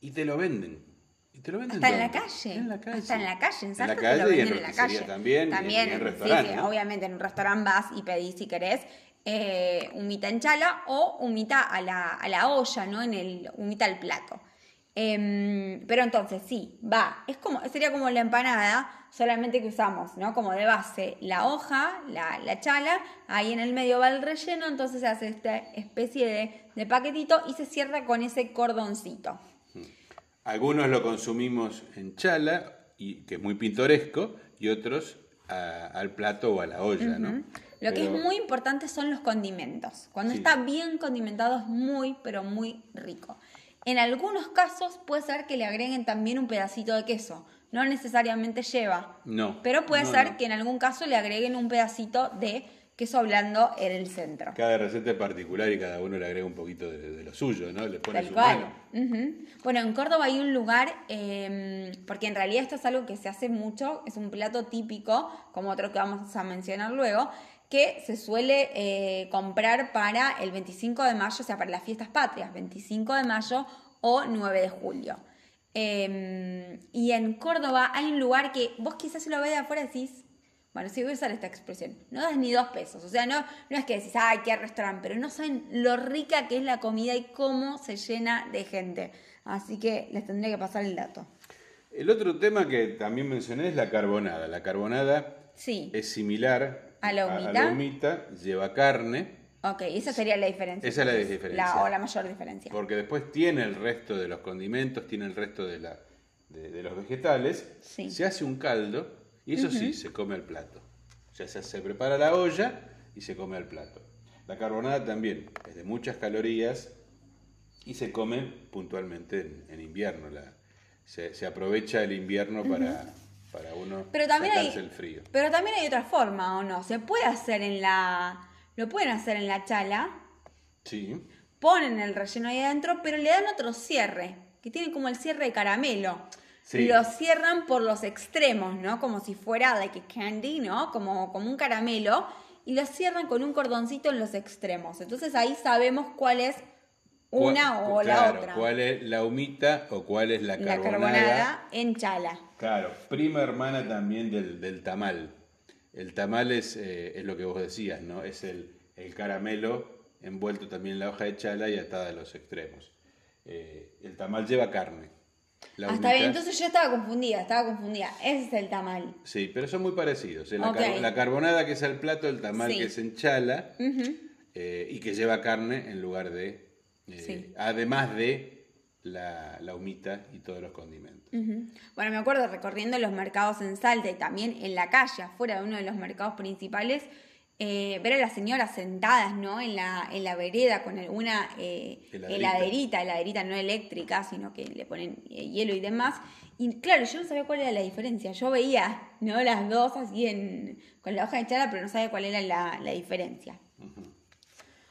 y te lo venden. Y te lo venden Hasta en la calle. En la calle. Hasta en la calle, en te calle lo y en la calle. también, y También, en, en sí, restaurantes. que ¿no? obviamente en un restaurante vas y pedís si querés eh, humita en chala o humita a la, a la olla, ¿no? En el humita al plato. Em, pero entonces sí, va, es como, sería como la empanada, solamente que usamos, ¿no? Como de base la hoja, la, la chala, ahí en el medio va el relleno, entonces se hace esta especie de, de paquetito y se cierra con ese cordoncito. Algunos lo consumimos en chala, y, que es muy pintoresco, y otros a- al plato o a la olla, ¿no? Lo que Pero- es muy importante son los condimentos. Cuando Sí. está bien condimentado es muy, pero muy rico. En algunos casos puede ser que le agreguen también un pedacito de queso. No necesariamente lleva. No, Pero puede no, ser no. que en algún caso le agreguen un pedacito de queso blando en el centro. Cada receta es particular y cada uno le agrega un poquito de, de lo suyo, ¿no? Le pone Tal su cual. mano. Bueno, en Córdoba hay un lugar, eh, porque en realidad esto es algo que se hace mucho, es un plato típico, como otro que vamos a mencionar luego, que se suele eh, comprar para el 25 de mayo, o sea, para las fiestas patrias, 25 de mayo o 9 de julio. Eh, y en Córdoba hay un lugar que vos quizás si lo veis de afuera decís, bueno, sí voy a usar esta expresión, no das ni dos pesos, o sea, no, no es que decís, ay, qué restaurante, pero no saben lo rica que es la comida y cómo se llena de gente. Así que les tendré que pasar el dato. El otro tema que también mencioné es la carbonada. La carbonada Sí, es similar ¿A la humita? humita, lleva carne, ok, esa sería la diferencia. Esa es la diferencia. La, o la mayor diferencia. porque después tiene el resto de los condimentos, tiene el resto de, la, de, de los vegetales, Sí. se hace un caldo y eso sí, se come al plato. O sea, se, se prepara la olla y se come al plato. La carbonada también es de muchas calorías y se come puntualmente en, en invierno. La- se, se aprovecha el invierno para, para uno Pero también hay, el frío. pero también hay otra forma, ¿o no? Se puede hacer en la, lo pueden hacer en la chala, Sí, ponen el relleno ahí adentro, pero le dan otro cierre, que tiene como el cierre de caramelo. Sí. Lo cierran por los extremos, ¿no? Como si fuera like a candy, ¿no? Como, como un caramelo. Y lo cierran con un cordoncito en los extremos. Entonces ahí sabemos cuál es una o la otra. ¿Cuál es la humita o cuál es la la carbonada? carbonada en chala. Claro, prima hermana también del, del tamal. El tamal es, eh, es lo que vos decías, ¿no? Es el, el caramelo envuelto también en la hoja de chala y atada a los extremos. Eh, el tamal lleva carne. La Ah, humita- bien, entonces yo estaba confundida, estaba confundida. Ese es el tamal. Sí, pero son muy parecidos. ¿eh? La, Ok. car- la carbonada que es al plato, el tamal Sí. que es en chala eh, y que lleva carne en lugar de... eh, Sí. Además de la, la humita y todos los condimentos. Bueno, me acuerdo recorriendo los mercados en Salta y también en la calle, afuera de uno de los mercados principales, eh, ver a las señoras sentadas, ¿no? En la, en la vereda con alguna eh, Heladerita. heladerita, heladerita no eléctrica, sino que le ponen eh, hielo y demás. Y claro, yo no sabía cuál era la diferencia. Yo veía, ¿no? Las dos así en, con la hoja de chala, pero no sabía cuál era la, la diferencia.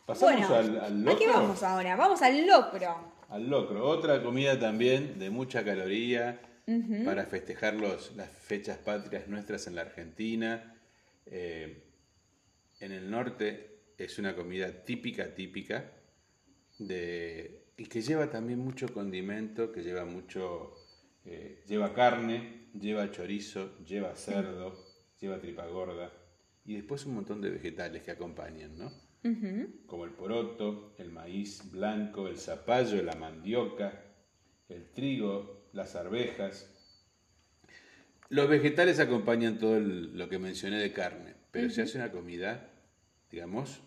Pasamos bueno, al, al ¿a qué locro. vamos ahora? Vamos al locro. Al locro, otra comida también de mucha caloría para festejar los, las fechas patrias nuestras en la Argentina. Eh, en el norte es una comida típica, típica, de, y que lleva también mucho condimento, que lleva mucho, eh, lleva carne, lleva chorizo, lleva cerdo, lleva tripa gorda y después un montón de vegetales que acompañan, ¿no? Como el poroto, el maíz blanco, el zapallo, la mandioca, el trigo, las arvejas. Los vegetales acompañan todo el- lo que mencioné de carne, pero se hace una comida, digamos,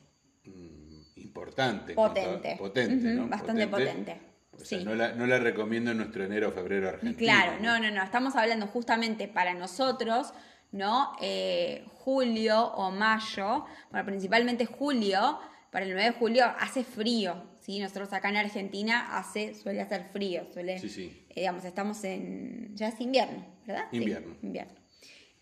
mm, importante. a- Potente. potente, ¿no? bastante potente, O sea, sí. no, la, no la recomiendo en nuestro enero o febrero argentino. Claro, no, no, no. Estamos hablando justamente para nosotros, ¿no? Eh, julio o mayo, bueno, principalmente julio, para el 9 de julio hace frío, ¿sí? Nosotros acá en Argentina hace, suele hacer frío, suele, Sí, sí. eh, digamos, estamos en, ya es invierno, ¿verdad? Sí, Invierno. invierno.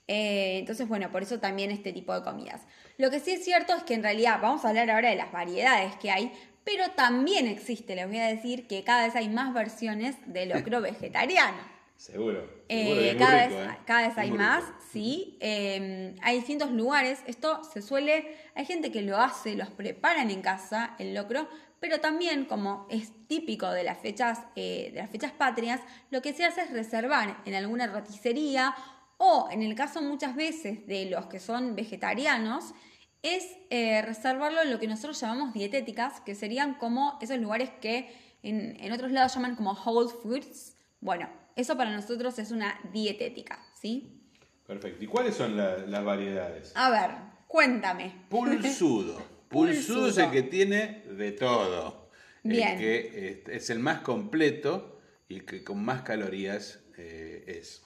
Eh, entonces, bueno, por eso también este tipo de comidas. Lo que sí es cierto es que en realidad vamos a hablar ahora de las variedades que hay, pero también existe, les voy a decir, que cada vez hay más versiones de locro <laughs> vegetariano. Seguro. seguro, Eh, cada, rico, vez, ¿eh? cada vez Es hay más, rico. sí. Eh, hay distintos lugares. Esto se suele. Hay gente que lo hace, los preparan en casa, el locro, pero también, como es típico de las fechas, eh, de las fechas patrias, lo que se hace es reservar en alguna roticería o, en el caso muchas veces de los que son vegetarianos, es reservarlo en lo que nosotros llamamos dietéticas, que serían como esos lugares que en, en otros lados llaman como whole foods. Bueno, eso para nosotros es una dietética, ¿sí? Perfecto. ¿Y cuáles son la- las variedades? A ver, cuéntame. Pulsudo. <laughs> Pulsudo es el que tiene de todo. Bien. El que es, es el más completo y el que con más calorías eh, es.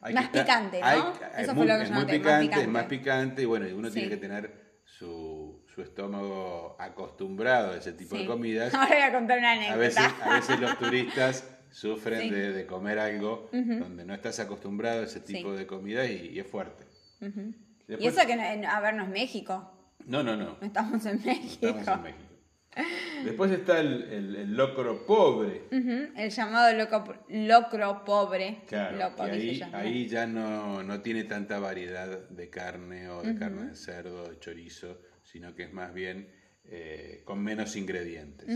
Hay Más que estar- picante, ¿no? hay- Eso es fue muy, lo que es yo muy noté, más picante, es más picante y bueno, y uno tiene Sí. que tener su, su estómago acostumbrado a ese tipo de comidas. <laughs> Ahora voy a contar una anécdota. A veces, a veces los turistas sufren Sí. de, de comer algo donde no estás acostumbrado a ese tipo Sí. de comida y, y es fuerte. Y Después- eso que, no- a ver, no es México. No, no, no. No estamos en México. Estamos en México. Después está el, el- el locro pobre. El llamado loco- locro pobre. Claro, loco, ahí ya no, no tiene tanta variedad de carne o de carne de cerdo, de chorizo, sino que es más bien eh, con menos ingredientes.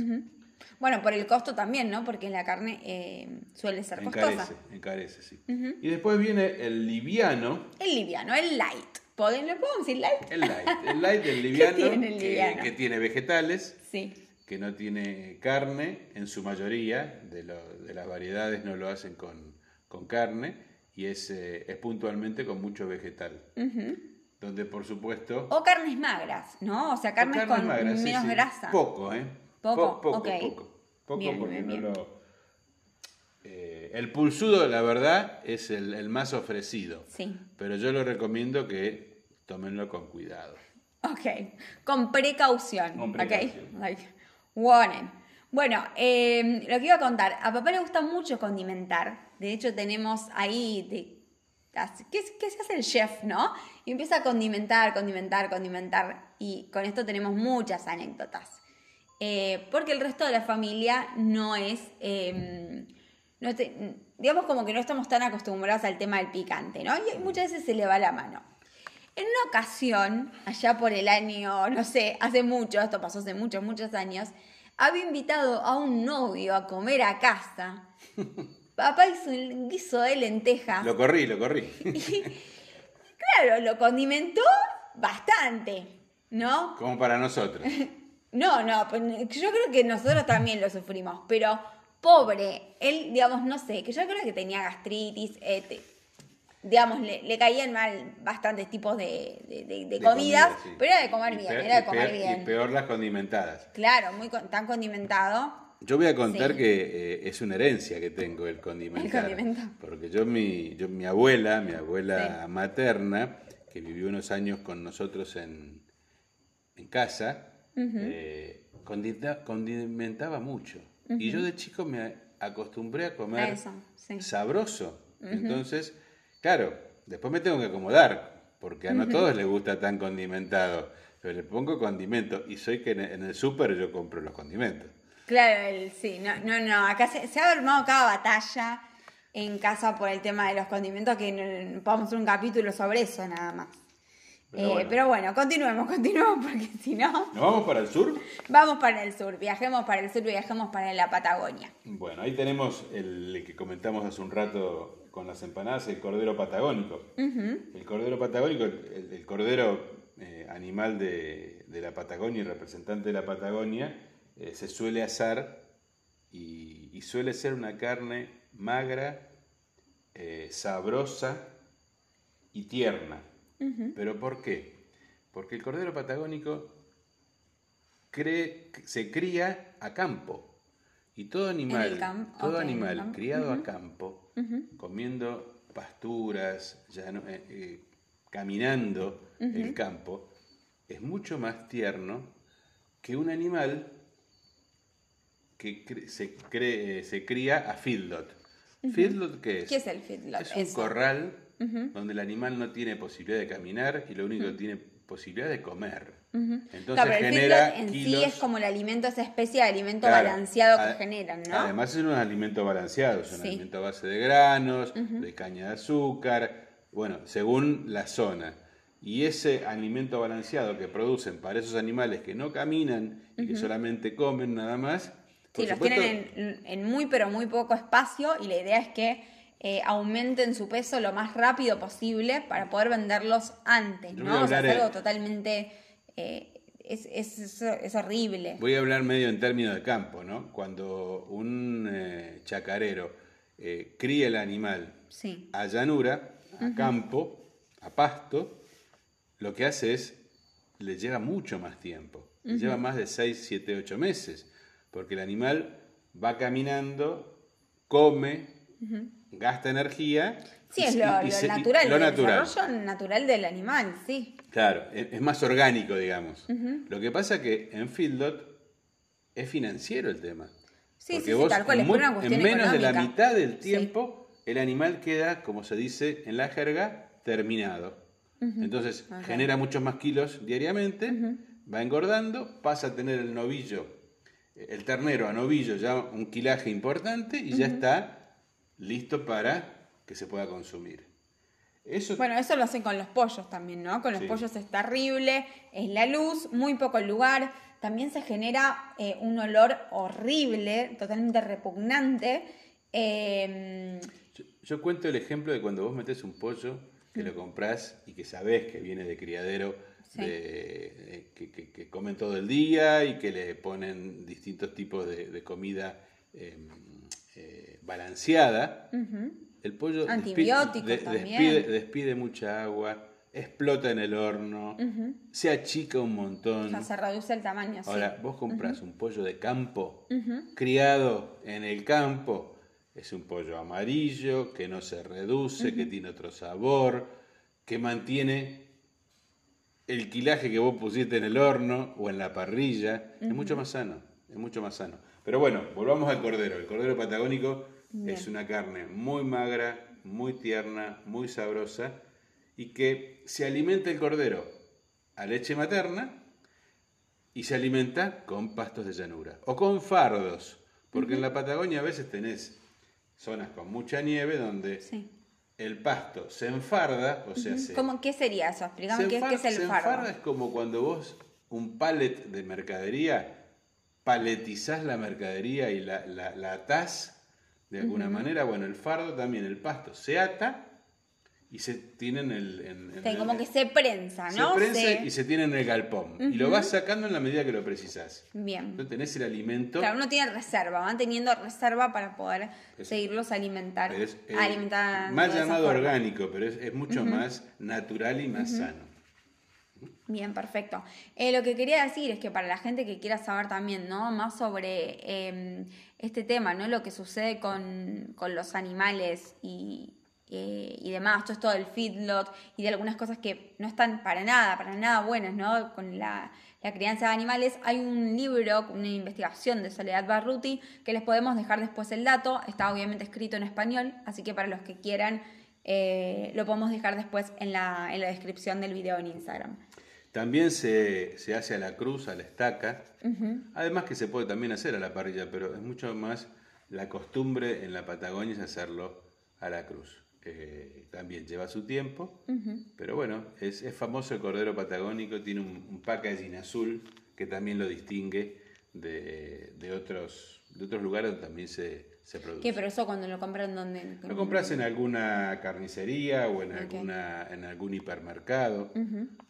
Bueno, por el costo también, ¿no? Porque la carne eh, suele ser costosa. Encarece, sí. Y después viene el liviano, El liviano, el light. ¿Pod- ¿Le podemos decir light? el light. El <laughs> light, el liviano, tiene el que- liviano? Que, tiene vegetales, Sí. que no tiene carne, en su mayoría, de, lo- de las variedades no lo hacen con, con carne, y es, eh, es puntualmente con mucho vegetal. Donde, por supuesto... O carnes magras, ¿no? O sea, carnes, carnes con magras, sí, menos sí. grasa. Poco, ¿eh? Poco, Po- poco, ok. poco. Poco Bien, porque bien, no lo... Eh, el pulsudo, la verdad, es el, el más ofrecido. Sí. Pero yo lo recomiendo que tómenlo con cuidado. Ok, con precaución. Con ok. precaución. Like, warning. Bueno, eh, lo que iba a contar, a papá le gusta mucho condimentar. De hecho, tenemos ahí de, así- ¿qué, qué se hace el chef, no? Y empieza a condimentar, condimentar, condimentar. Y con esto tenemos muchas anécdotas. Eh, porque el resto de la familia no es. eh, no te- digamos como que no estamos tan acostumbrados al tema del picante, ¿no? Y muchas veces se le va la mano. En una ocasión, allá por el año, no sé, hace mucho, esto pasó hace muchos, muchos años, había invitado a un novio a comer a casa. <laughs> Papá hizo un guiso de lentejas. Lo corrí, lo corrí. <laughs> claro, lo condimentó bastante, ¿no? Como para nosotros. <laughs> No, no, pues, yo creo que nosotros también lo sufrimos, pero pobre, él, digamos, no sé, que yo creo que tenía gastritis, eh, te- digamos, le, le caían mal bastantes tipos de, de- de- de De comidas, comida, sí. pero era de comer Y bien, peor- era de comer peor- bien. Y peor las condimentadas. Claro, muy tan condimentado. Yo voy a contar Sí. que eh, es una herencia que tengo el condimentar. El condimento. Porque yo mi, yo, mi abuela, mi abuela materna, que vivió unos años con nosotros en, en casa, eh, condimentaba mucho. Y yo de chico me acostumbré a comer A eso, sí. sabroso. Entonces, claro, después me tengo que acomodar, porque a no todos les gusta tan condimentado. Pero le pongo condimento y soy que en el, en el súper yo compro los condimentos. Claro, el- sí, no, no, no, acá se, se ha armado cada batalla en casa por el tema de los condimentos que no- podemos hacer un capítulo sobre eso nada más. Pero Eh, bueno. pero bueno, continuemos, <laughs> continuemos porque si no, ¿Nos vamos para el sur? vamos para el sur, viajemos para el sur, viajemos para la Patagonia. Bueno, ahí tenemos el que comentamos hace un rato con las empanadas, el cordero patagónico. El cordero patagónico, el, el cordero eh, animal de, de la Patagonia y representante de la Patagonia, eh, se suele asar y, y suele ser una carne magra, sabrosa y tierna. ¿Pero por qué? Porque el cordero patagónico cree- se cría a campo. Y todo animal, todo animal criado a campo, comiendo pasturas, llano- eh, eh, caminando el campo, es mucho más tierno que un animal que cre- se, cree- se cría a feedlot. ¿Feedlot qué es? ¿Qué es el feedlot? Es un Eso. corral donde el animal no tiene posibilidad de caminar y lo único que tiene posibilidad de comer. Entonces Claro, pero el genera feedlot en kilos. sí es como el alimento, esa especie de alimento Claro, balanceado que generan, ¿no? Además es un alimento balanceado, es un Sí. alimento a base de granos, de caña de azúcar, bueno, según la zona. Y ese alimento balanceado que producen para esos animales que no caminan y que solamente comen nada más, Sí, los supuesto, tienen en, en muy pero muy poco espacio y la idea es que eh, aumenten su peso lo más rápido posible para poder venderlos antes, ¿no? O sea, hablar, es algo totalmente... eh, es, es, es- horrible. Voy a hablar medio en términos de campo, ¿no? Cuando un eh, chacarero cría el animal Sí. a llanura, a campo, a pasto, lo que hace es, le lleva mucho más tiempo. Le lleva más de 6, 7, 8 meses. Porque el animal va caminando, come, gasta energía. Sí, y- es lo, y lo se- y- natural, lo el natural. desarrollo natural del animal, sí. Claro, es, es más orgánico, digamos. Lo que pasa que en Fieldot es financiero el tema. Sí, Porque sí, sí, vos tal cual, en, es una cuestión en menos de la mitad del Sí. tiempo, el animal queda, como se dice en la jerga, terminado. Entonces genera muchos más kilos diariamente, va engordando, pasa a tener el novillo, el ternero a novillo ya un kilaje importante y ya está listo para que se pueda consumir. Eso Bueno, eso lo hacen con los pollos también, ¿no? Con los Sí. pollos es terrible, es la luz, muy poco lugar. También se genera eh, un olor horrible, totalmente repugnante. Eh, Yo, yo cuento el ejemplo de cuando vos metes un pollo que lo comprás y que sabés que viene de criadero, Sí. de- de- que, que- que comen todo el día y que le ponen distintos tipos de, de comida eh, balanceada. El pollo Antibióticos de- también. despide, despide mucha agua, explota en el horno, se achica un montón. ya se reduce el tamaño, sí. Ahora, vos compras un pollo de campo, criado en el campo, es un pollo amarillo, que no se reduce, que tiene otro sabor, que mantiene el quilaje que vos pusiste en el horno o en la parrilla, es mucho más sano, es mucho más sano. Pero bueno, volvamos al cordero. El cordero patagónico es una carne muy magra, muy tierna, muy sabrosa y que se alimenta el cordero a leche materna y se alimenta con pastos de llanura o con fardos, porque en la Patagonia a veces tenés zonas con mucha nieve donde Sí. el pasto se enfarda, o sea, se, ¿Cómo, ¿Qué sería eso? Explícame se qué, es el se fardo. enfarda es como cuando vos un palet de mercadería paletizás la mercadería y la, la, la atás de alguna manera. Bueno, el fardo también, el pasto se ata y se tienen el, en, en el- como que se prensa, ¿no? se prensa Se- y se tiene en el galpón. Y lo vas sacando en la medida que lo precisas. Bien. Entonces tenés el alimento. Claro, uno tiene reserva, van teniendo reserva para poder Es- seguirlos alimentar. es, eh, alimentar más llamado orgánico, pero es, es mucho más natural y más sano. Bien, perfecto. Eh, lo que quería decir es que para la gente que quiera saber también, ¿no? Más sobre eh, este tema, ¿no? Lo que sucede con, con los animales y, eh, y demás, todo esto del feedlot y de algunas cosas que no están para nada, para nada buenas, ¿no? Con la, la crianza de animales. Hay un libro, una investigación de Soledad Barruti, que les podemos dejar después el dato. Está obviamente escrito en español, así que para los que quieran, eh, lo podemos dejar después en la, en la descripción del video en Instagram. También se, se hace a la cruz, a la estaca. Además que se puede también hacer a la parrilla, pero es mucho más la costumbre en la Patagonia es hacerlo a la cruz. Eh, también lleva su tiempo, pero bueno, es, es famoso el cordero patagónico, tiene un, un packaging azul que también lo distingue de, de otros, de otros lugares donde también se, se produce. ¿Qué? Pero eso cuando lo compran, ¿dónde? Lo compras en alguna carnicería o en, alguna, en algún hipermercado.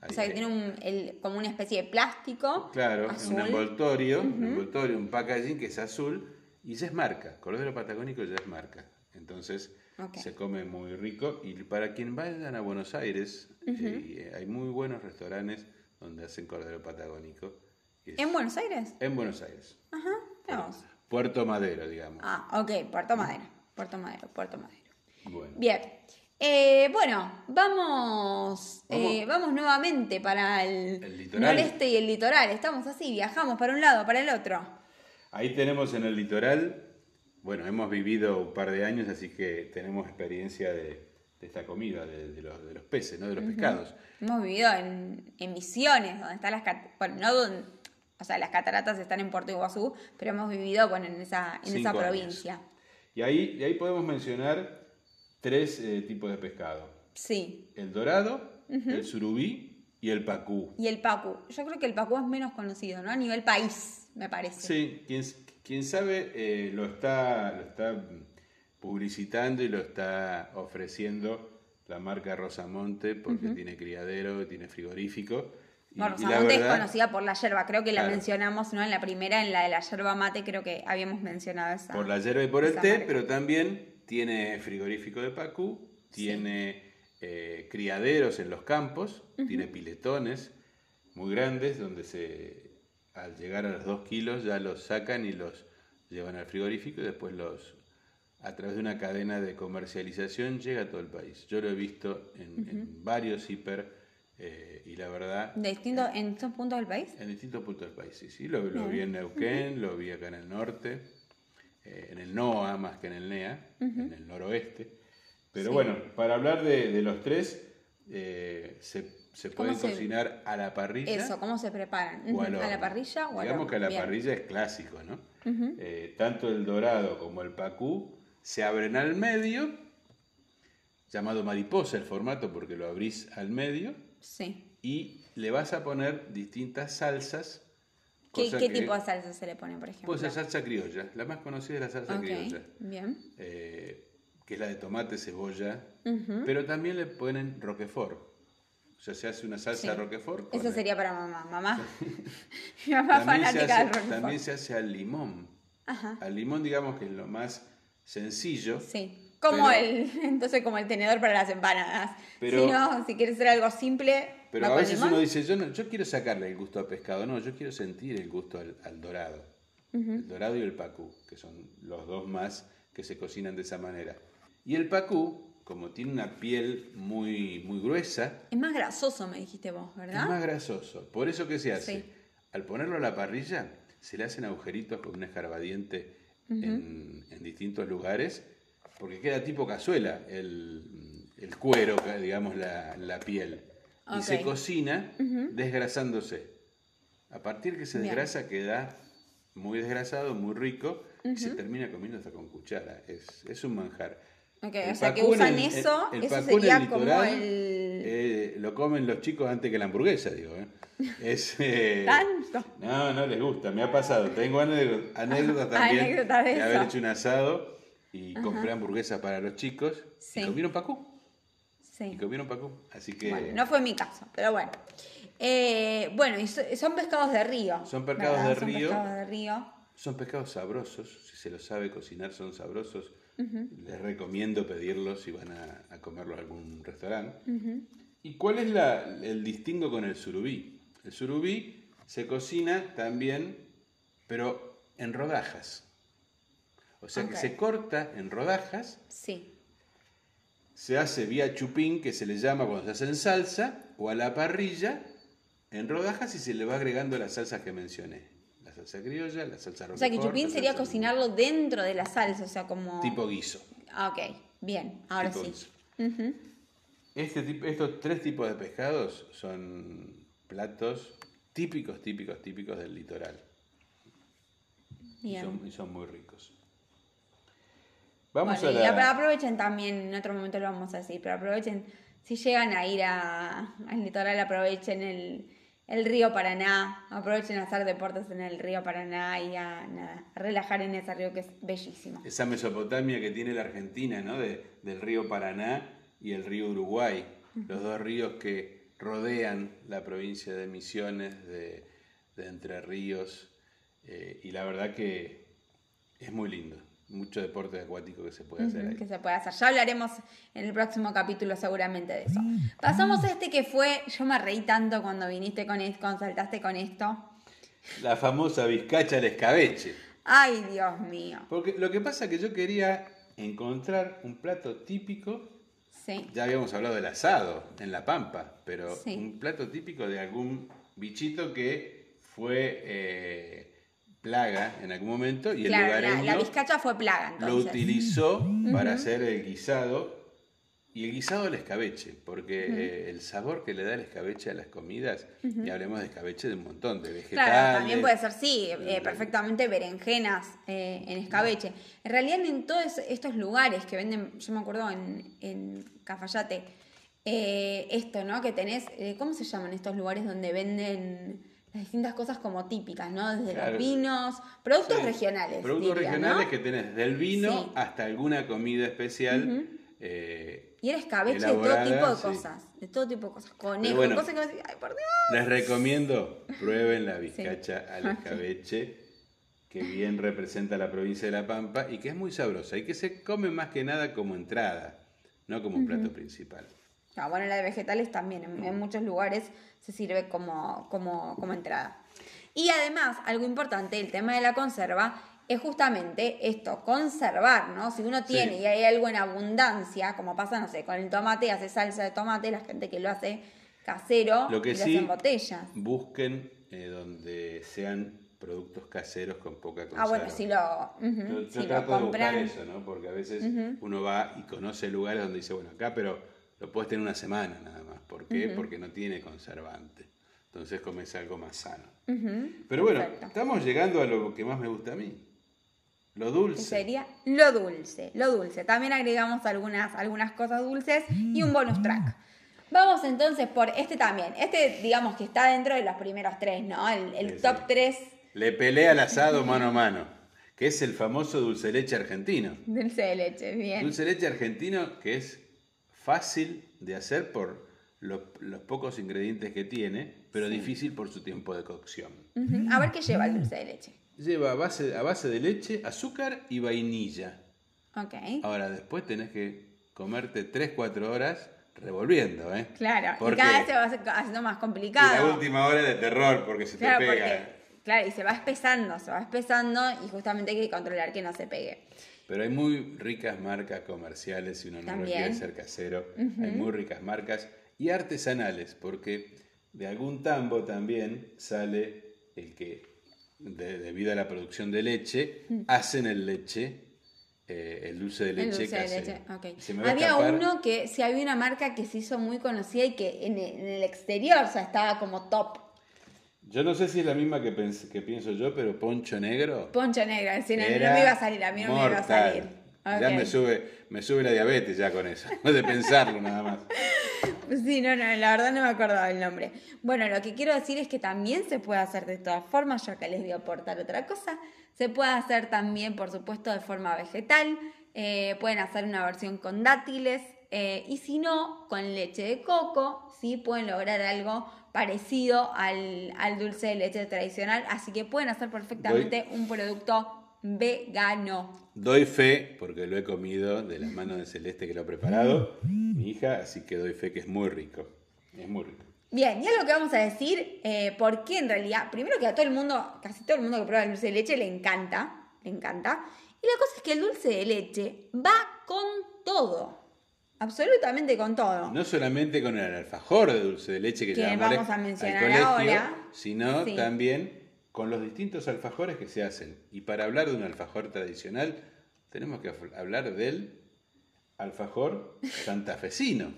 O sea, que tiene un, el- como una especie de plástico Claro, azul. un envoltorio, un envoltorio, un packaging que es azul y ya es marca. Cordero patagónico ya es marca. Entonces se come muy rico. Y para quien vayan a Buenos Aires, eh, hay muy buenos restaurantes donde hacen cordero patagónico. Es- ¿En Buenos Aires? en Buenos Aires. Ajá, veamos. Puerto Madero, digamos. Ah, ok, Puerto Madero. Puerto Madero, Puerto Madero. Bueno. Bien. Eh, bueno, vamos, eh, vamos nuevamente para el, El litoral. noreste y el litoral. Estamos así, viajamos para un lado, para el otro. Ahí tenemos en el litoral, bueno, hemos vivido un par de años, así que tenemos experiencia de, de esta comida, de, de los, de los peces, ¿no? de los pescados. Hemos vivido en, en Misiones, donde están las bueno, no donde, o sea, las cataratas están en Puerto Iguazú, pero hemos vivido bueno, en esa, en esa años. provincia. Y ahí, y ahí podemos mencionar tres eh, tipos de pescado. Sí. El dorado, el surubí y el pacú. Y el Pacu. Yo creo que el Pacu es menos conocido, ¿no? A nivel país, me parece. Sí, quien, quien sabe eh, lo, está, lo está publicitando y lo está ofreciendo la marca Rosamonte porque tiene criadero, tiene frigorífico. La Rosamonte es conocida por la yerba, creo que la Claro. mencionamos, ¿no? En la primera, en la de la yerba mate, creo que habíamos mencionado esa. Por la hierba y por el té, marca. pero también tiene frigorífico de Pacú, tiene eh, criaderos en los campos, tiene piletones muy grandes donde se al llegar a los dos kilos ya los sacan y los llevan al frigorífico y después los a través de una cadena de comercialización llega a todo el país. Yo lo he visto en, en varios hiper eh, y la verdad ¿De distintos, en distintos puntos del país? en distintos puntos del país, sí, sí. Lo, lo vi en Neuquén, lo vi acá en el norte, eh, en el NOA más que en el NEA, en el noroeste. Pero bueno, para hablar de, de los tres, eh, se, se ¿Cómo pueden se- cocinar a la parrilla Eso, ¿cómo se preparan? <laughs> ¿A la parrilla o Digamos que a la Bien. parrilla es clásico, ¿no? Eh, tanto el dorado como el pacú se abren al medio, llamado mariposa el formato porque lo abrís al medio, Sí. y le vas a poner distintas salsas. ¿Qué, cosa qué que tipo de salsa se le pone, por ejemplo? Puede ser salsa criolla. La más conocida es la salsa Ok, criolla, bien. eh, que es la de tomate, cebolla, pero también le ponen roquefort. O sea, se hace una salsa Sí. roquefort. Eso sería para mamá. Mamá. Mi <laughs> mamá también se, fanática hace, del Roquefort. también se hace al limón. Ajá. Al limón, digamos que es lo más sencillo. Sí. Como Pero- el, <laughs> entonces como el tenedor para las empanadas. Pero- si no, si quieres hacer algo simple, Pero a veces limón. uno dice, yo, no, yo quiero sacarle el gusto a pescado. No, yo quiero sentir el gusto al, al dorado. El dorado y el pacú, que son los dos más que se cocinan de esa manera. Y el pacú, como tiene una piel muy, muy gruesa, Es más grasoso, me dijiste vos, ¿verdad? es más grasoso. Por eso que se hace, Sí. al ponerlo a la parrilla, se le hacen agujeritos con un escarbadiente en, en distintos lugares, porque queda tipo cazuela el, el cuero, digamos, la, la piel. Y se cocina desgrasándose. A partir que se Bien. desgrasa queda muy desgrasado, muy rico, y se termina comiendo hasta con cuchara. Es, es un manjar. Ok, El o sea que usan el- eso, el eso pacú en sería el como litoral, el... eh, lo comen los chicos antes que la hamburguesa, digo. ¿eh? <laughs> Es, eh, ¿Tanto? No, no les gusta, me ha pasado. Tengo anécdotas <laughs> también Anécdotas de de haber eso. hecho un asado y compré hamburguesa para los chicos Sí. y comieron pacú. Sí. Y comieron pacú. Así que Bueno, no fue mi caso, pero bueno. Eh, bueno, y so- son pescados de río. Son pescados de Son río. pescados de río. son pescados sabrosos. Si se los sabe cocinar, son sabrosos. Les recomiendo pedirlos si van a, a comerlos a algún restaurante. ¿Y cuál es la- el distingo con el surubí? El surubí se cocina también, pero en rodajas. O sea que se corta en rodajas Sí. se hace vía chupín, que se le llama cuando se hace en salsa, o a la parrilla, en rodajas y se le va agregando las salsas que mencioné. La salsa criolla, la salsa O sea que chupín la sería salsa- cocinarlo dentro de la salsa, o sea, como... Tipo guiso. Ah, ok. Bien, ahora tipo sí. guiso. Este estos tres tipos de pescados son platos típicos, típicos, típicos del litoral. Y Bien. son, y son muy ricos. Vamos Bueno, a la... apro- aprovechen también, en otro momento lo vamos a decir, pero aprovechen, si llegan a ir a- al litoral, aprovechen el, el río Paraná, aprovechen a hacer deportes en el río Paraná y a, nada, a relajar en ese río que es bellísimo. esa Mesopotamia que tiene la Argentina, ¿no? De- del río Paraná y el río Uruguay, los dos ríos que rodean la provincia de Misiones, de, de Entre Ríos, eh, y la verdad que es muy lindo, mucho deporte acuático que se puede hacer ahí. que se puede hacer. Ya hablaremos en el próximo capítulo seguramente de eso. Pasamos a este que fue, yo me reí tanto cuando viniste con esto, cuando saltaste con esto. La famosa bizcacha al escabeche. Ay, Dios mío. Porque lo que pasa es que yo quería encontrar un plato típico Sí. Ya habíamos hablado del asado en La Pampa, pero Sí. un plato típico de algún bichito que fue eh, plaga en algún momento y Claro, el la, lugareño la vizcacha fue plaga lo entonces. utilizó <laughs> para hacer el guisado y el guisado del escabeche, porque eh, el sabor que le da el escabeche a las comidas, y hablemos de escabeche de un montón de vegetales. Claro, también puede ser, sí, eh, perfectamente berenjenas eh, en escabeche. En realidad en todos estos lugares que venden, yo me acuerdo en, en Cafayate, esto, ¿no? Que tenés, ¿cómo se llaman estos lugares donde venden las distintas cosas como típicas, ¿no? Desde Claro. los vinos, productos Sí, regionales. Productos diría, regionales ¿no? que tenés del vino Sí. hasta alguna comida especial. eh, Y era escabeche de todo tipo de sí. cosas, de todo tipo de cosas, conejo, bueno. cosas que ay, por Dios. Les recomiendo, prueben la bizcacha al escabeche, <laughs> que bien representa la provincia de La Pampa y que es muy sabrosa y que se come más que nada como entrada, no como un plato principal. Bueno, la de vegetales también, en, en muchos lugares se sirve como, como, como entrada. Y además, algo importante, el tema de la conserva, es justamente esto, conservar, ¿no? Si uno tiene Sí. y hay algo en abundancia, como pasa, no sé, con el tomate, hace salsa de tomate, la gente que lo hace casero, Lo que y lo sí, hace en botellas. busquen eh, donde sean productos caseros con poca conserva. Ah, bueno, si lo, Yo, yo si lo trato de buscar eso, ¿no? Porque a veces uno va y conoce lugares donde dice, bueno, acá, pero lo puedes tener una semana nada más. ¿Por qué? Porque no tiene conservante. Entonces comes algo más sano. Ujú, Pero bueno, estamos llegando a lo que más me gusta a mí. Lo dulce. sería lo dulce, lo dulce. También agregamos algunas, algunas cosas dulces y un bonus track. Vamos entonces por este también. Este, digamos que está dentro de los primeros tres, ¿no? El, el Sí, sí. top 3 Le pelea al asado mano a mano, que es el famoso dulce leche argentino. dulce de leche. Bien. Dulce leche argentino que es fácil de hacer por lo- los pocos ingredientes que tiene, pero difícil por su tiempo de cocción. Ujú. A ver qué lleva el dulce de leche. Lleva a base, a base de leche, azúcar y vainilla. Ok. Ahora después tenés que comerte 3-4 horas revolviendo, ¿eh? Claro. Porque- Y cada vez se va haciendo más Y complicado. la última hora es de terror porque se Claro, te pega. porque. Claro, y se va espesando, se va espesando y justamente hay que controlar que no se pegue. Pero hay muy ricas marcas comerciales, si uno no quiere ser casero. Hay muy ricas marcas y artesanales, porque de algún tambo también sale el que, de- debido a la producción de leche, hacen el leche, eh, el dulce de leche dulce de leche, ok. Se me va a Había uno que, sí, había una marca que se hizo muy conocida y que en el, en el exterior, o sea, estaba como top. Yo no sé si es la misma que, pienso yo, pero Poncho Negro. Poncho negro, decir, no, no me iba a salir, a mí no me iba a salir. Ya me sube, me sube la diabetes ya con eso, <laughs> de pensarlo nada más. <laughs> Sí, no, no, la verdad no me acordaba el nombre. Bueno, lo que quiero decir es que también se puede hacer de todas formas, yo acá les voy a aportar otra cosa. Se puede hacer también, por supuesto, de forma vegetal. Eh, pueden hacer una versión con dátiles, eh, y si no, con leche de coco, ¿sí? Pueden lograr algo parecido al, al dulce de leche tradicional, así que pueden hacer perfectamente un producto vegano. Doy fe, porque lo he comido de las manos de Celeste que lo ha preparado, mi hija, así que doy fe que es muy rico. Es muy rico. Bien, ya lo que vamos a decir, eh, porque en realidad, primero que a todo el mundo, casi todo el mundo que prueba el dulce de leche le encanta, le encanta. Y la cosa es que el dulce de leche va con todo, absolutamente con todo. No solamente con el alfajor de dulce de leche que, Que llevamos vamos a al mencionar colegio, ahora. sino Sí. también con los distintos alfajores que se hacen. Y para hablar de un alfajor tradicional, tenemos que hablar del alfajor <laughs> santafesino.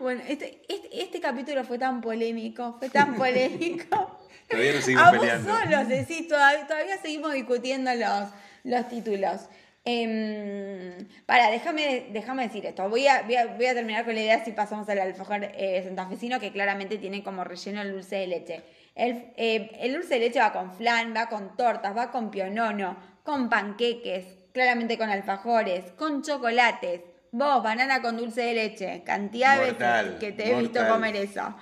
Bueno, este, este, este capítulo fue tan polémico, fue tan <laughs> polémico. Todavía nos seguimos A vos peleando. solo, decís, todavía, todavía seguimos discutiendo los, los títulos. Em, para, déjame, déjame decir esto. Voy a, voy, a, voy a terminar con la idea si pasamos al alfajor eh, santafesino, que claramente tiene como relleno el dulce de leche. El, eh, el dulce de leche va con flan, va con tortas, va con pionono, con panqueques, claramente con alfajores, con chocolates. Vos, banana con dulce de leche. Cantidad de Mortal, veces que te he visto comer eso.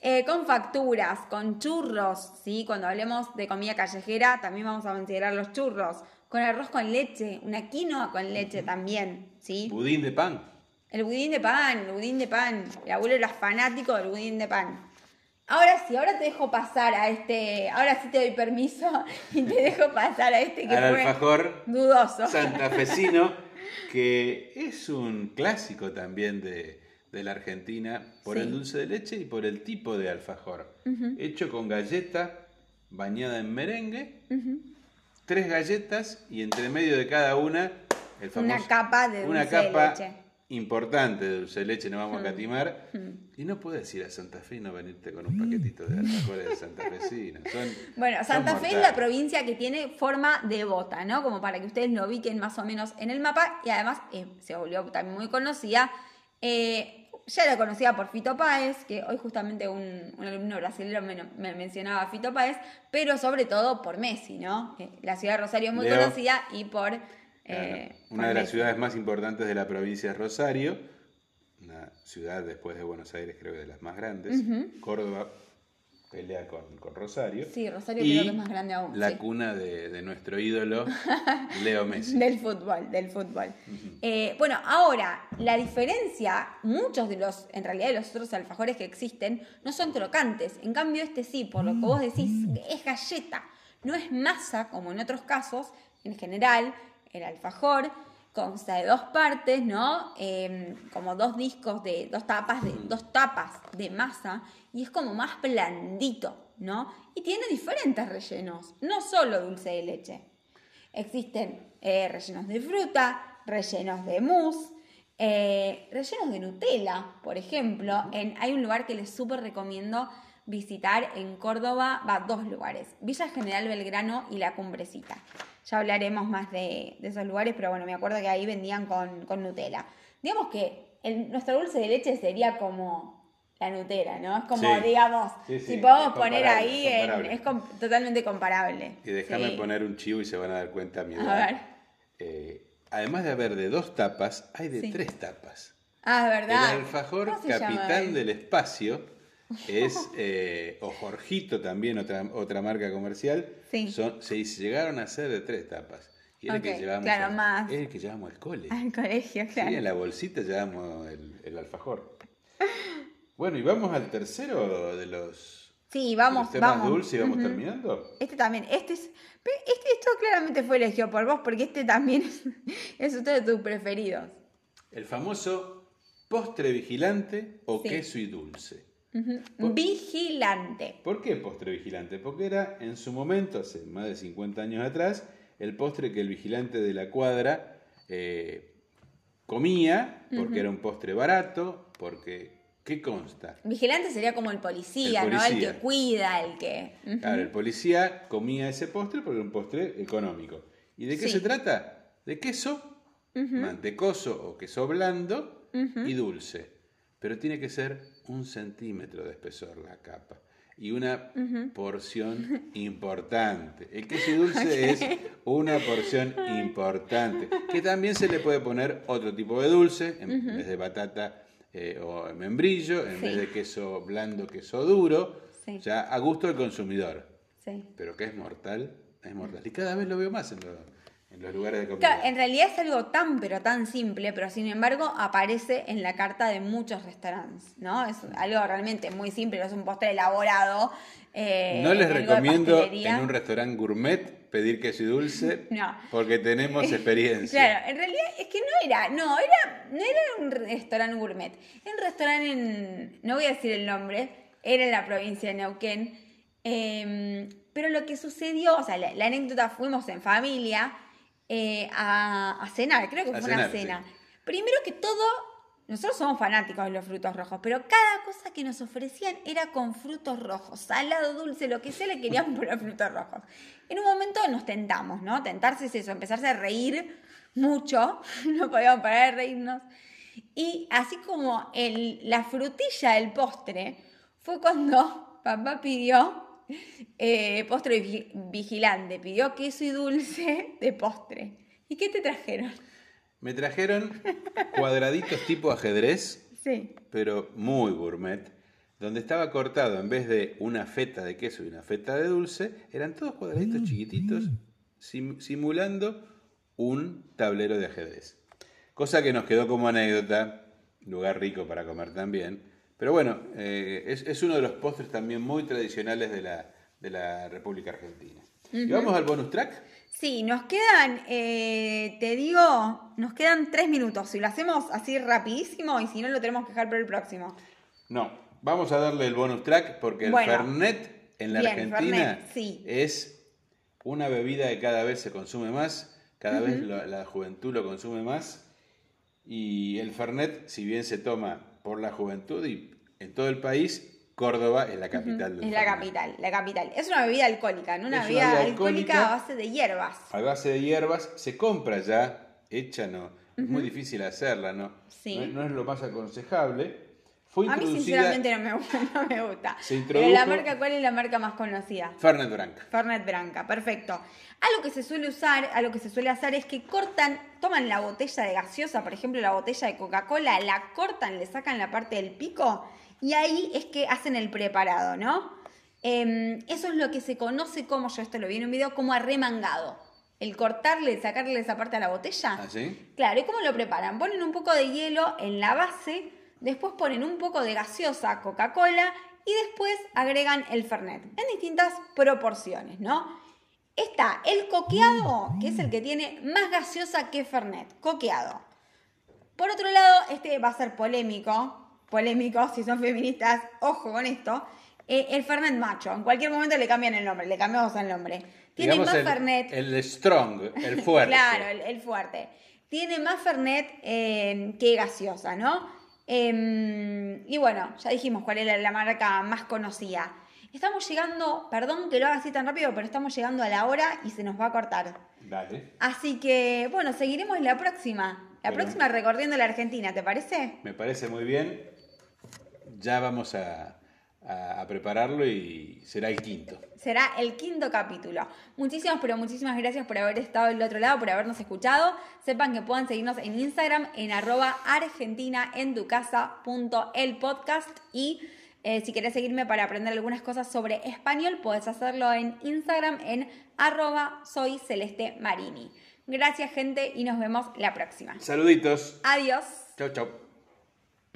Eh, con facturas, con churros, ¿sí? Cuando hablemos de comida callejera, también vamos a considerar los churros. Con arroz con leche, una quinoa con leche también, ¿sí? Budín de pan. El budín de pan, el budín de pan. El abuelo era fanático del budín de pan. Ahora sí, ahora te dejo pasar a este. Ahora sí te doy permiso <laughs> y te dejo pasar a este que Al fue alfajor dudoso. santafesino, <laughs> que es un clásico también de, de la Argentina por Sí. el dulce de leche y por el tipo de alfajor. Hecho con galleta bañada en merengue, tres galletas y entre medio de cada una el famoso, Una capa de una dulce de capa leche. importante de dulce de leche, no vamos a catimar. Y no puedes ir a Santa Fe y no venirte con un paquetito de alfajores de santafesinos. Son- Bueno, son Santa Fe es la provincia que tiene forma de bota, ¿no? Como para que ustedes lo ubiquen más o menos en el mapa y además eh, se volvió también muy conocida. Eh, ya era conocida por Fito Páez, que hoy justamente un, un alumno brasileño me, me mencionaba a Fito Páez, pero sobre todo por Messi, ¿no? Eh, la ciudad de Rosario es muy Leo. conocida y por... Claro. eh, Una por de las ciudades más importantes de la provincia es Rosario, una ciudad después de Buenos Aires creo que de las más grandes. Córdoba pelea con, con Rosario. Sí, Rosario Y creo que es más grande aún, La sí. cuna de, de nuestro ídolo, <laughs> Leo Messi. Del fútbol, del fútbol. Eh, bueno, ahora, la diferencia, muchos de los, en realidad de los otros alfajores que existen, no son crocantes. En cambio, este sí, por lo que vos decís, es galleta. No es masa, como en otros casos, en general, el alfajor consta de dos partes, ¿no? Eh, como dos discos de, dos tapas de, dos tapas de masa, y es como más blandito, ¿no? Y tiene diferentes rellenos, no solo dulce de leche. Existen eh, rellenos de fruta, rellenos de mousse, eh, rellenos de Nutella, por ejemplo. En, hay un lugar que les súper recomiendo visitar en Córdoba, va, dos lugares, Villa General Belgrano y La Cumbrecita. Ya hablaremos más de, de esos lugares, pero bueno, me acuerdo que ahí vendían con, con Nutella. Digamos que el- nuestro dulce de leche sería como la Nutella, ¿no? Es como, Sí. digamos, Sí, sí, si podemos poner ahí, es en- es com- totalmente comparable. Y déjame Sí. poner un chivo y se van a dar cuenta a mi A edad. ver. Eh, además de haber de dos tapas, hay de Sí. tres tapas. Ah, es verdad. El alfajor ¿Cómo se llama capitán del espacio es, <laughs> eh, o Jorgito también, otra, otra marca comercial, Sí. son, se llegaron a hacer de tres tapas. Y que llevamos, claro, al, más. es el que llevamos al cole. Al colegio, Sí, claro. en la bolsita llevamos el, el alfajor. <laughs> Bueno, y vamos al tercero de los, Sí, de vamos, los temas vamos. dulces y vamos terminando. Este también, este es. Este, esto claramente fue elegido por vos, porque este también <laughs> es, es uno de tus preferidos. El famoso postre vigilante o Sí. queso y dulce. Por- Vigilante. ¿Por qué postre vigilante? Porque era en su momento, hace más de 50 años atrás, el postre que el vigilante de la cuadra eh, comía, porque era un postre barato, porque, ¿qué consta? Vigilante sería como el policía, El ¿no? El que cuida, el que. Claro, el policía comía ese postre porque era un postre económico. ¿Y de qué Sí. se trata? De queso mantecoso o queso blando y dulce. Pero tiene que ser un centímetro de espesor la capa. y una porción <laughs> importante. El queso dulce es una porción importante, que también se le puede poner otro tipo de dulce, en vez de batata eh, o membrillo, en vez de queso blando, queso duro, ya a gusto del consumidor. Pero que es mortal, es mortal. Y cada vez lo veo más en los en los lugares de comida. en realidad es algo tan pero tan simple, pero sin embargo aparece en la carta de muchos restaurantes, ¿no? Es algo realmente muy simple, no es un postre elaborado. Eh, no les recomiendo en un restaurante gourmet pedir queso y dulce, <laughs> no. porque tenemos <laughs> experiencia. Claro, en realidad es que no era, no, era, no era un restaurante gourmet, era un restaurante en, no voy a decir el nombre, era en la provincia de Neuquén, em, pero lo que sucedió, o sea, la anécdota, fuimos en familia, eh, a, cenar, creo que fue una cena. Primero que todo, nosotros somos fanáticos de los frutos rojos, pero cada cosa que nos ofrecían era con frutos rojos, salado, dulce, lo que sea, le querían poner frutos rojos. En un momento nos tentamos, ¿no? Tentarse es eso, empezarse a reír mucho, <laughs> no podíamos parar de reírnos. Y así como el, la frutilla del postre fue cuando papá pidió eh, postre vigilante, pidió queso y dulce de postre. ¿Y qué te trajeron? Me trajeron cuadraditos tipo ajedrez, sí. pero muy gourmet, donde estaba cortado en vez de una feta de queso y una feta de dulce, eran todos cuadraditos chiquititos simulando un tablero de ajedrez. Cosa que nos quedó como anécdota, lugar rico para comer también, pero bueno, eh, es, uno de los postres también muy tradicionales de la, de la República Argentina. ¿Y vamos al bonus track? Sí, nos quedan, eh, te digo, nos quedan tres minutos. Si lo hacemos así rapidísimo y si no lo tenemos que dejar para el próximo. No, vamos a darle el bonus track porque el Fernet en la Argentina es una bebida que cada vez se consume más, cada vez la juventud lo consume más. Y el Fernet, si bien se toma por la juventud y en todo el país, Córdoba es la capital Es la capital, la capital. Es una bebida alcohólica, ¿no? Una, bebida, alcohólica, a base de hierbas. A base de hierbas, se compra ya, hecha, ¿no? Es muy difícil hacerla, ¿no? Sí. No, es lo más aconsejable. Fue a mí sinceramente no me, gusta, <laughs> no me gusta. Pero la marca, ¿cuál es la marca más conocida? Fernet Branca. Fernet Branca, perfecto. Algo que se suele usar, algo que se suele hacer es que cortan, toman la botella de gaseosa, por ejemplo la botella de Coca-Cola, la cortan, le sacan la parte del pico y ahí es que hacen el preparado, ¿no? Em, eso es lo que se conoce como, yo esto lo vi en un video, como arremangado. El cortarle, sacarle esa parte a la botella. ¿Ah, sí? Claro, ¿y cómo lo preparan? Ponen un poco de hielo en la base, después ponen un poco de gaseosa, Coca-Cola, y después agregan el Fernet, en distintas proporciones, ¿no? Está el coqueado, que es el que tiene más gaseosa que Fernet, coqueado. Por otro lado, este va a ser polémico, polémicos, si son feministas, ojo con esto, eh, el Fernet macho. En cualquier momento le cambian el nombre, le cambiamos el nombre. Tiene más el, Fernet. El strong, el fuerte. <laughs> claro, el, fuerte. Tiene más Fernet eh, que gaseosa, ¿no? Em, y bueno, ya dijimos cuál es la, marca más conocida. Estamos llegando, perdón que lo haga así tan rápido, pero estamos llegando a la hora y se nos va a cortar. Dale. Así que, bueno, seguiremos la próxima. La próxima recorriendo la Argentina, ¿te parece? Me parece muy bien ya vamos a, prepararlo y será el quinto. Será el quinto capítulo. Muchísimas, pero muchísimas gracias por haber estado del otro lado, por habernos escuchado. Sepan que pueden seguirnos en Instagram en arroba argentina en tu casa el podcast y eh, si querés seguirme para aprender algunas cosas sobre español, puedes hacerlo en Instagram en arroba soy celeste marini. Gracias gente y nos vemos la próxima. Saluditos. Adiós. Chau, chau.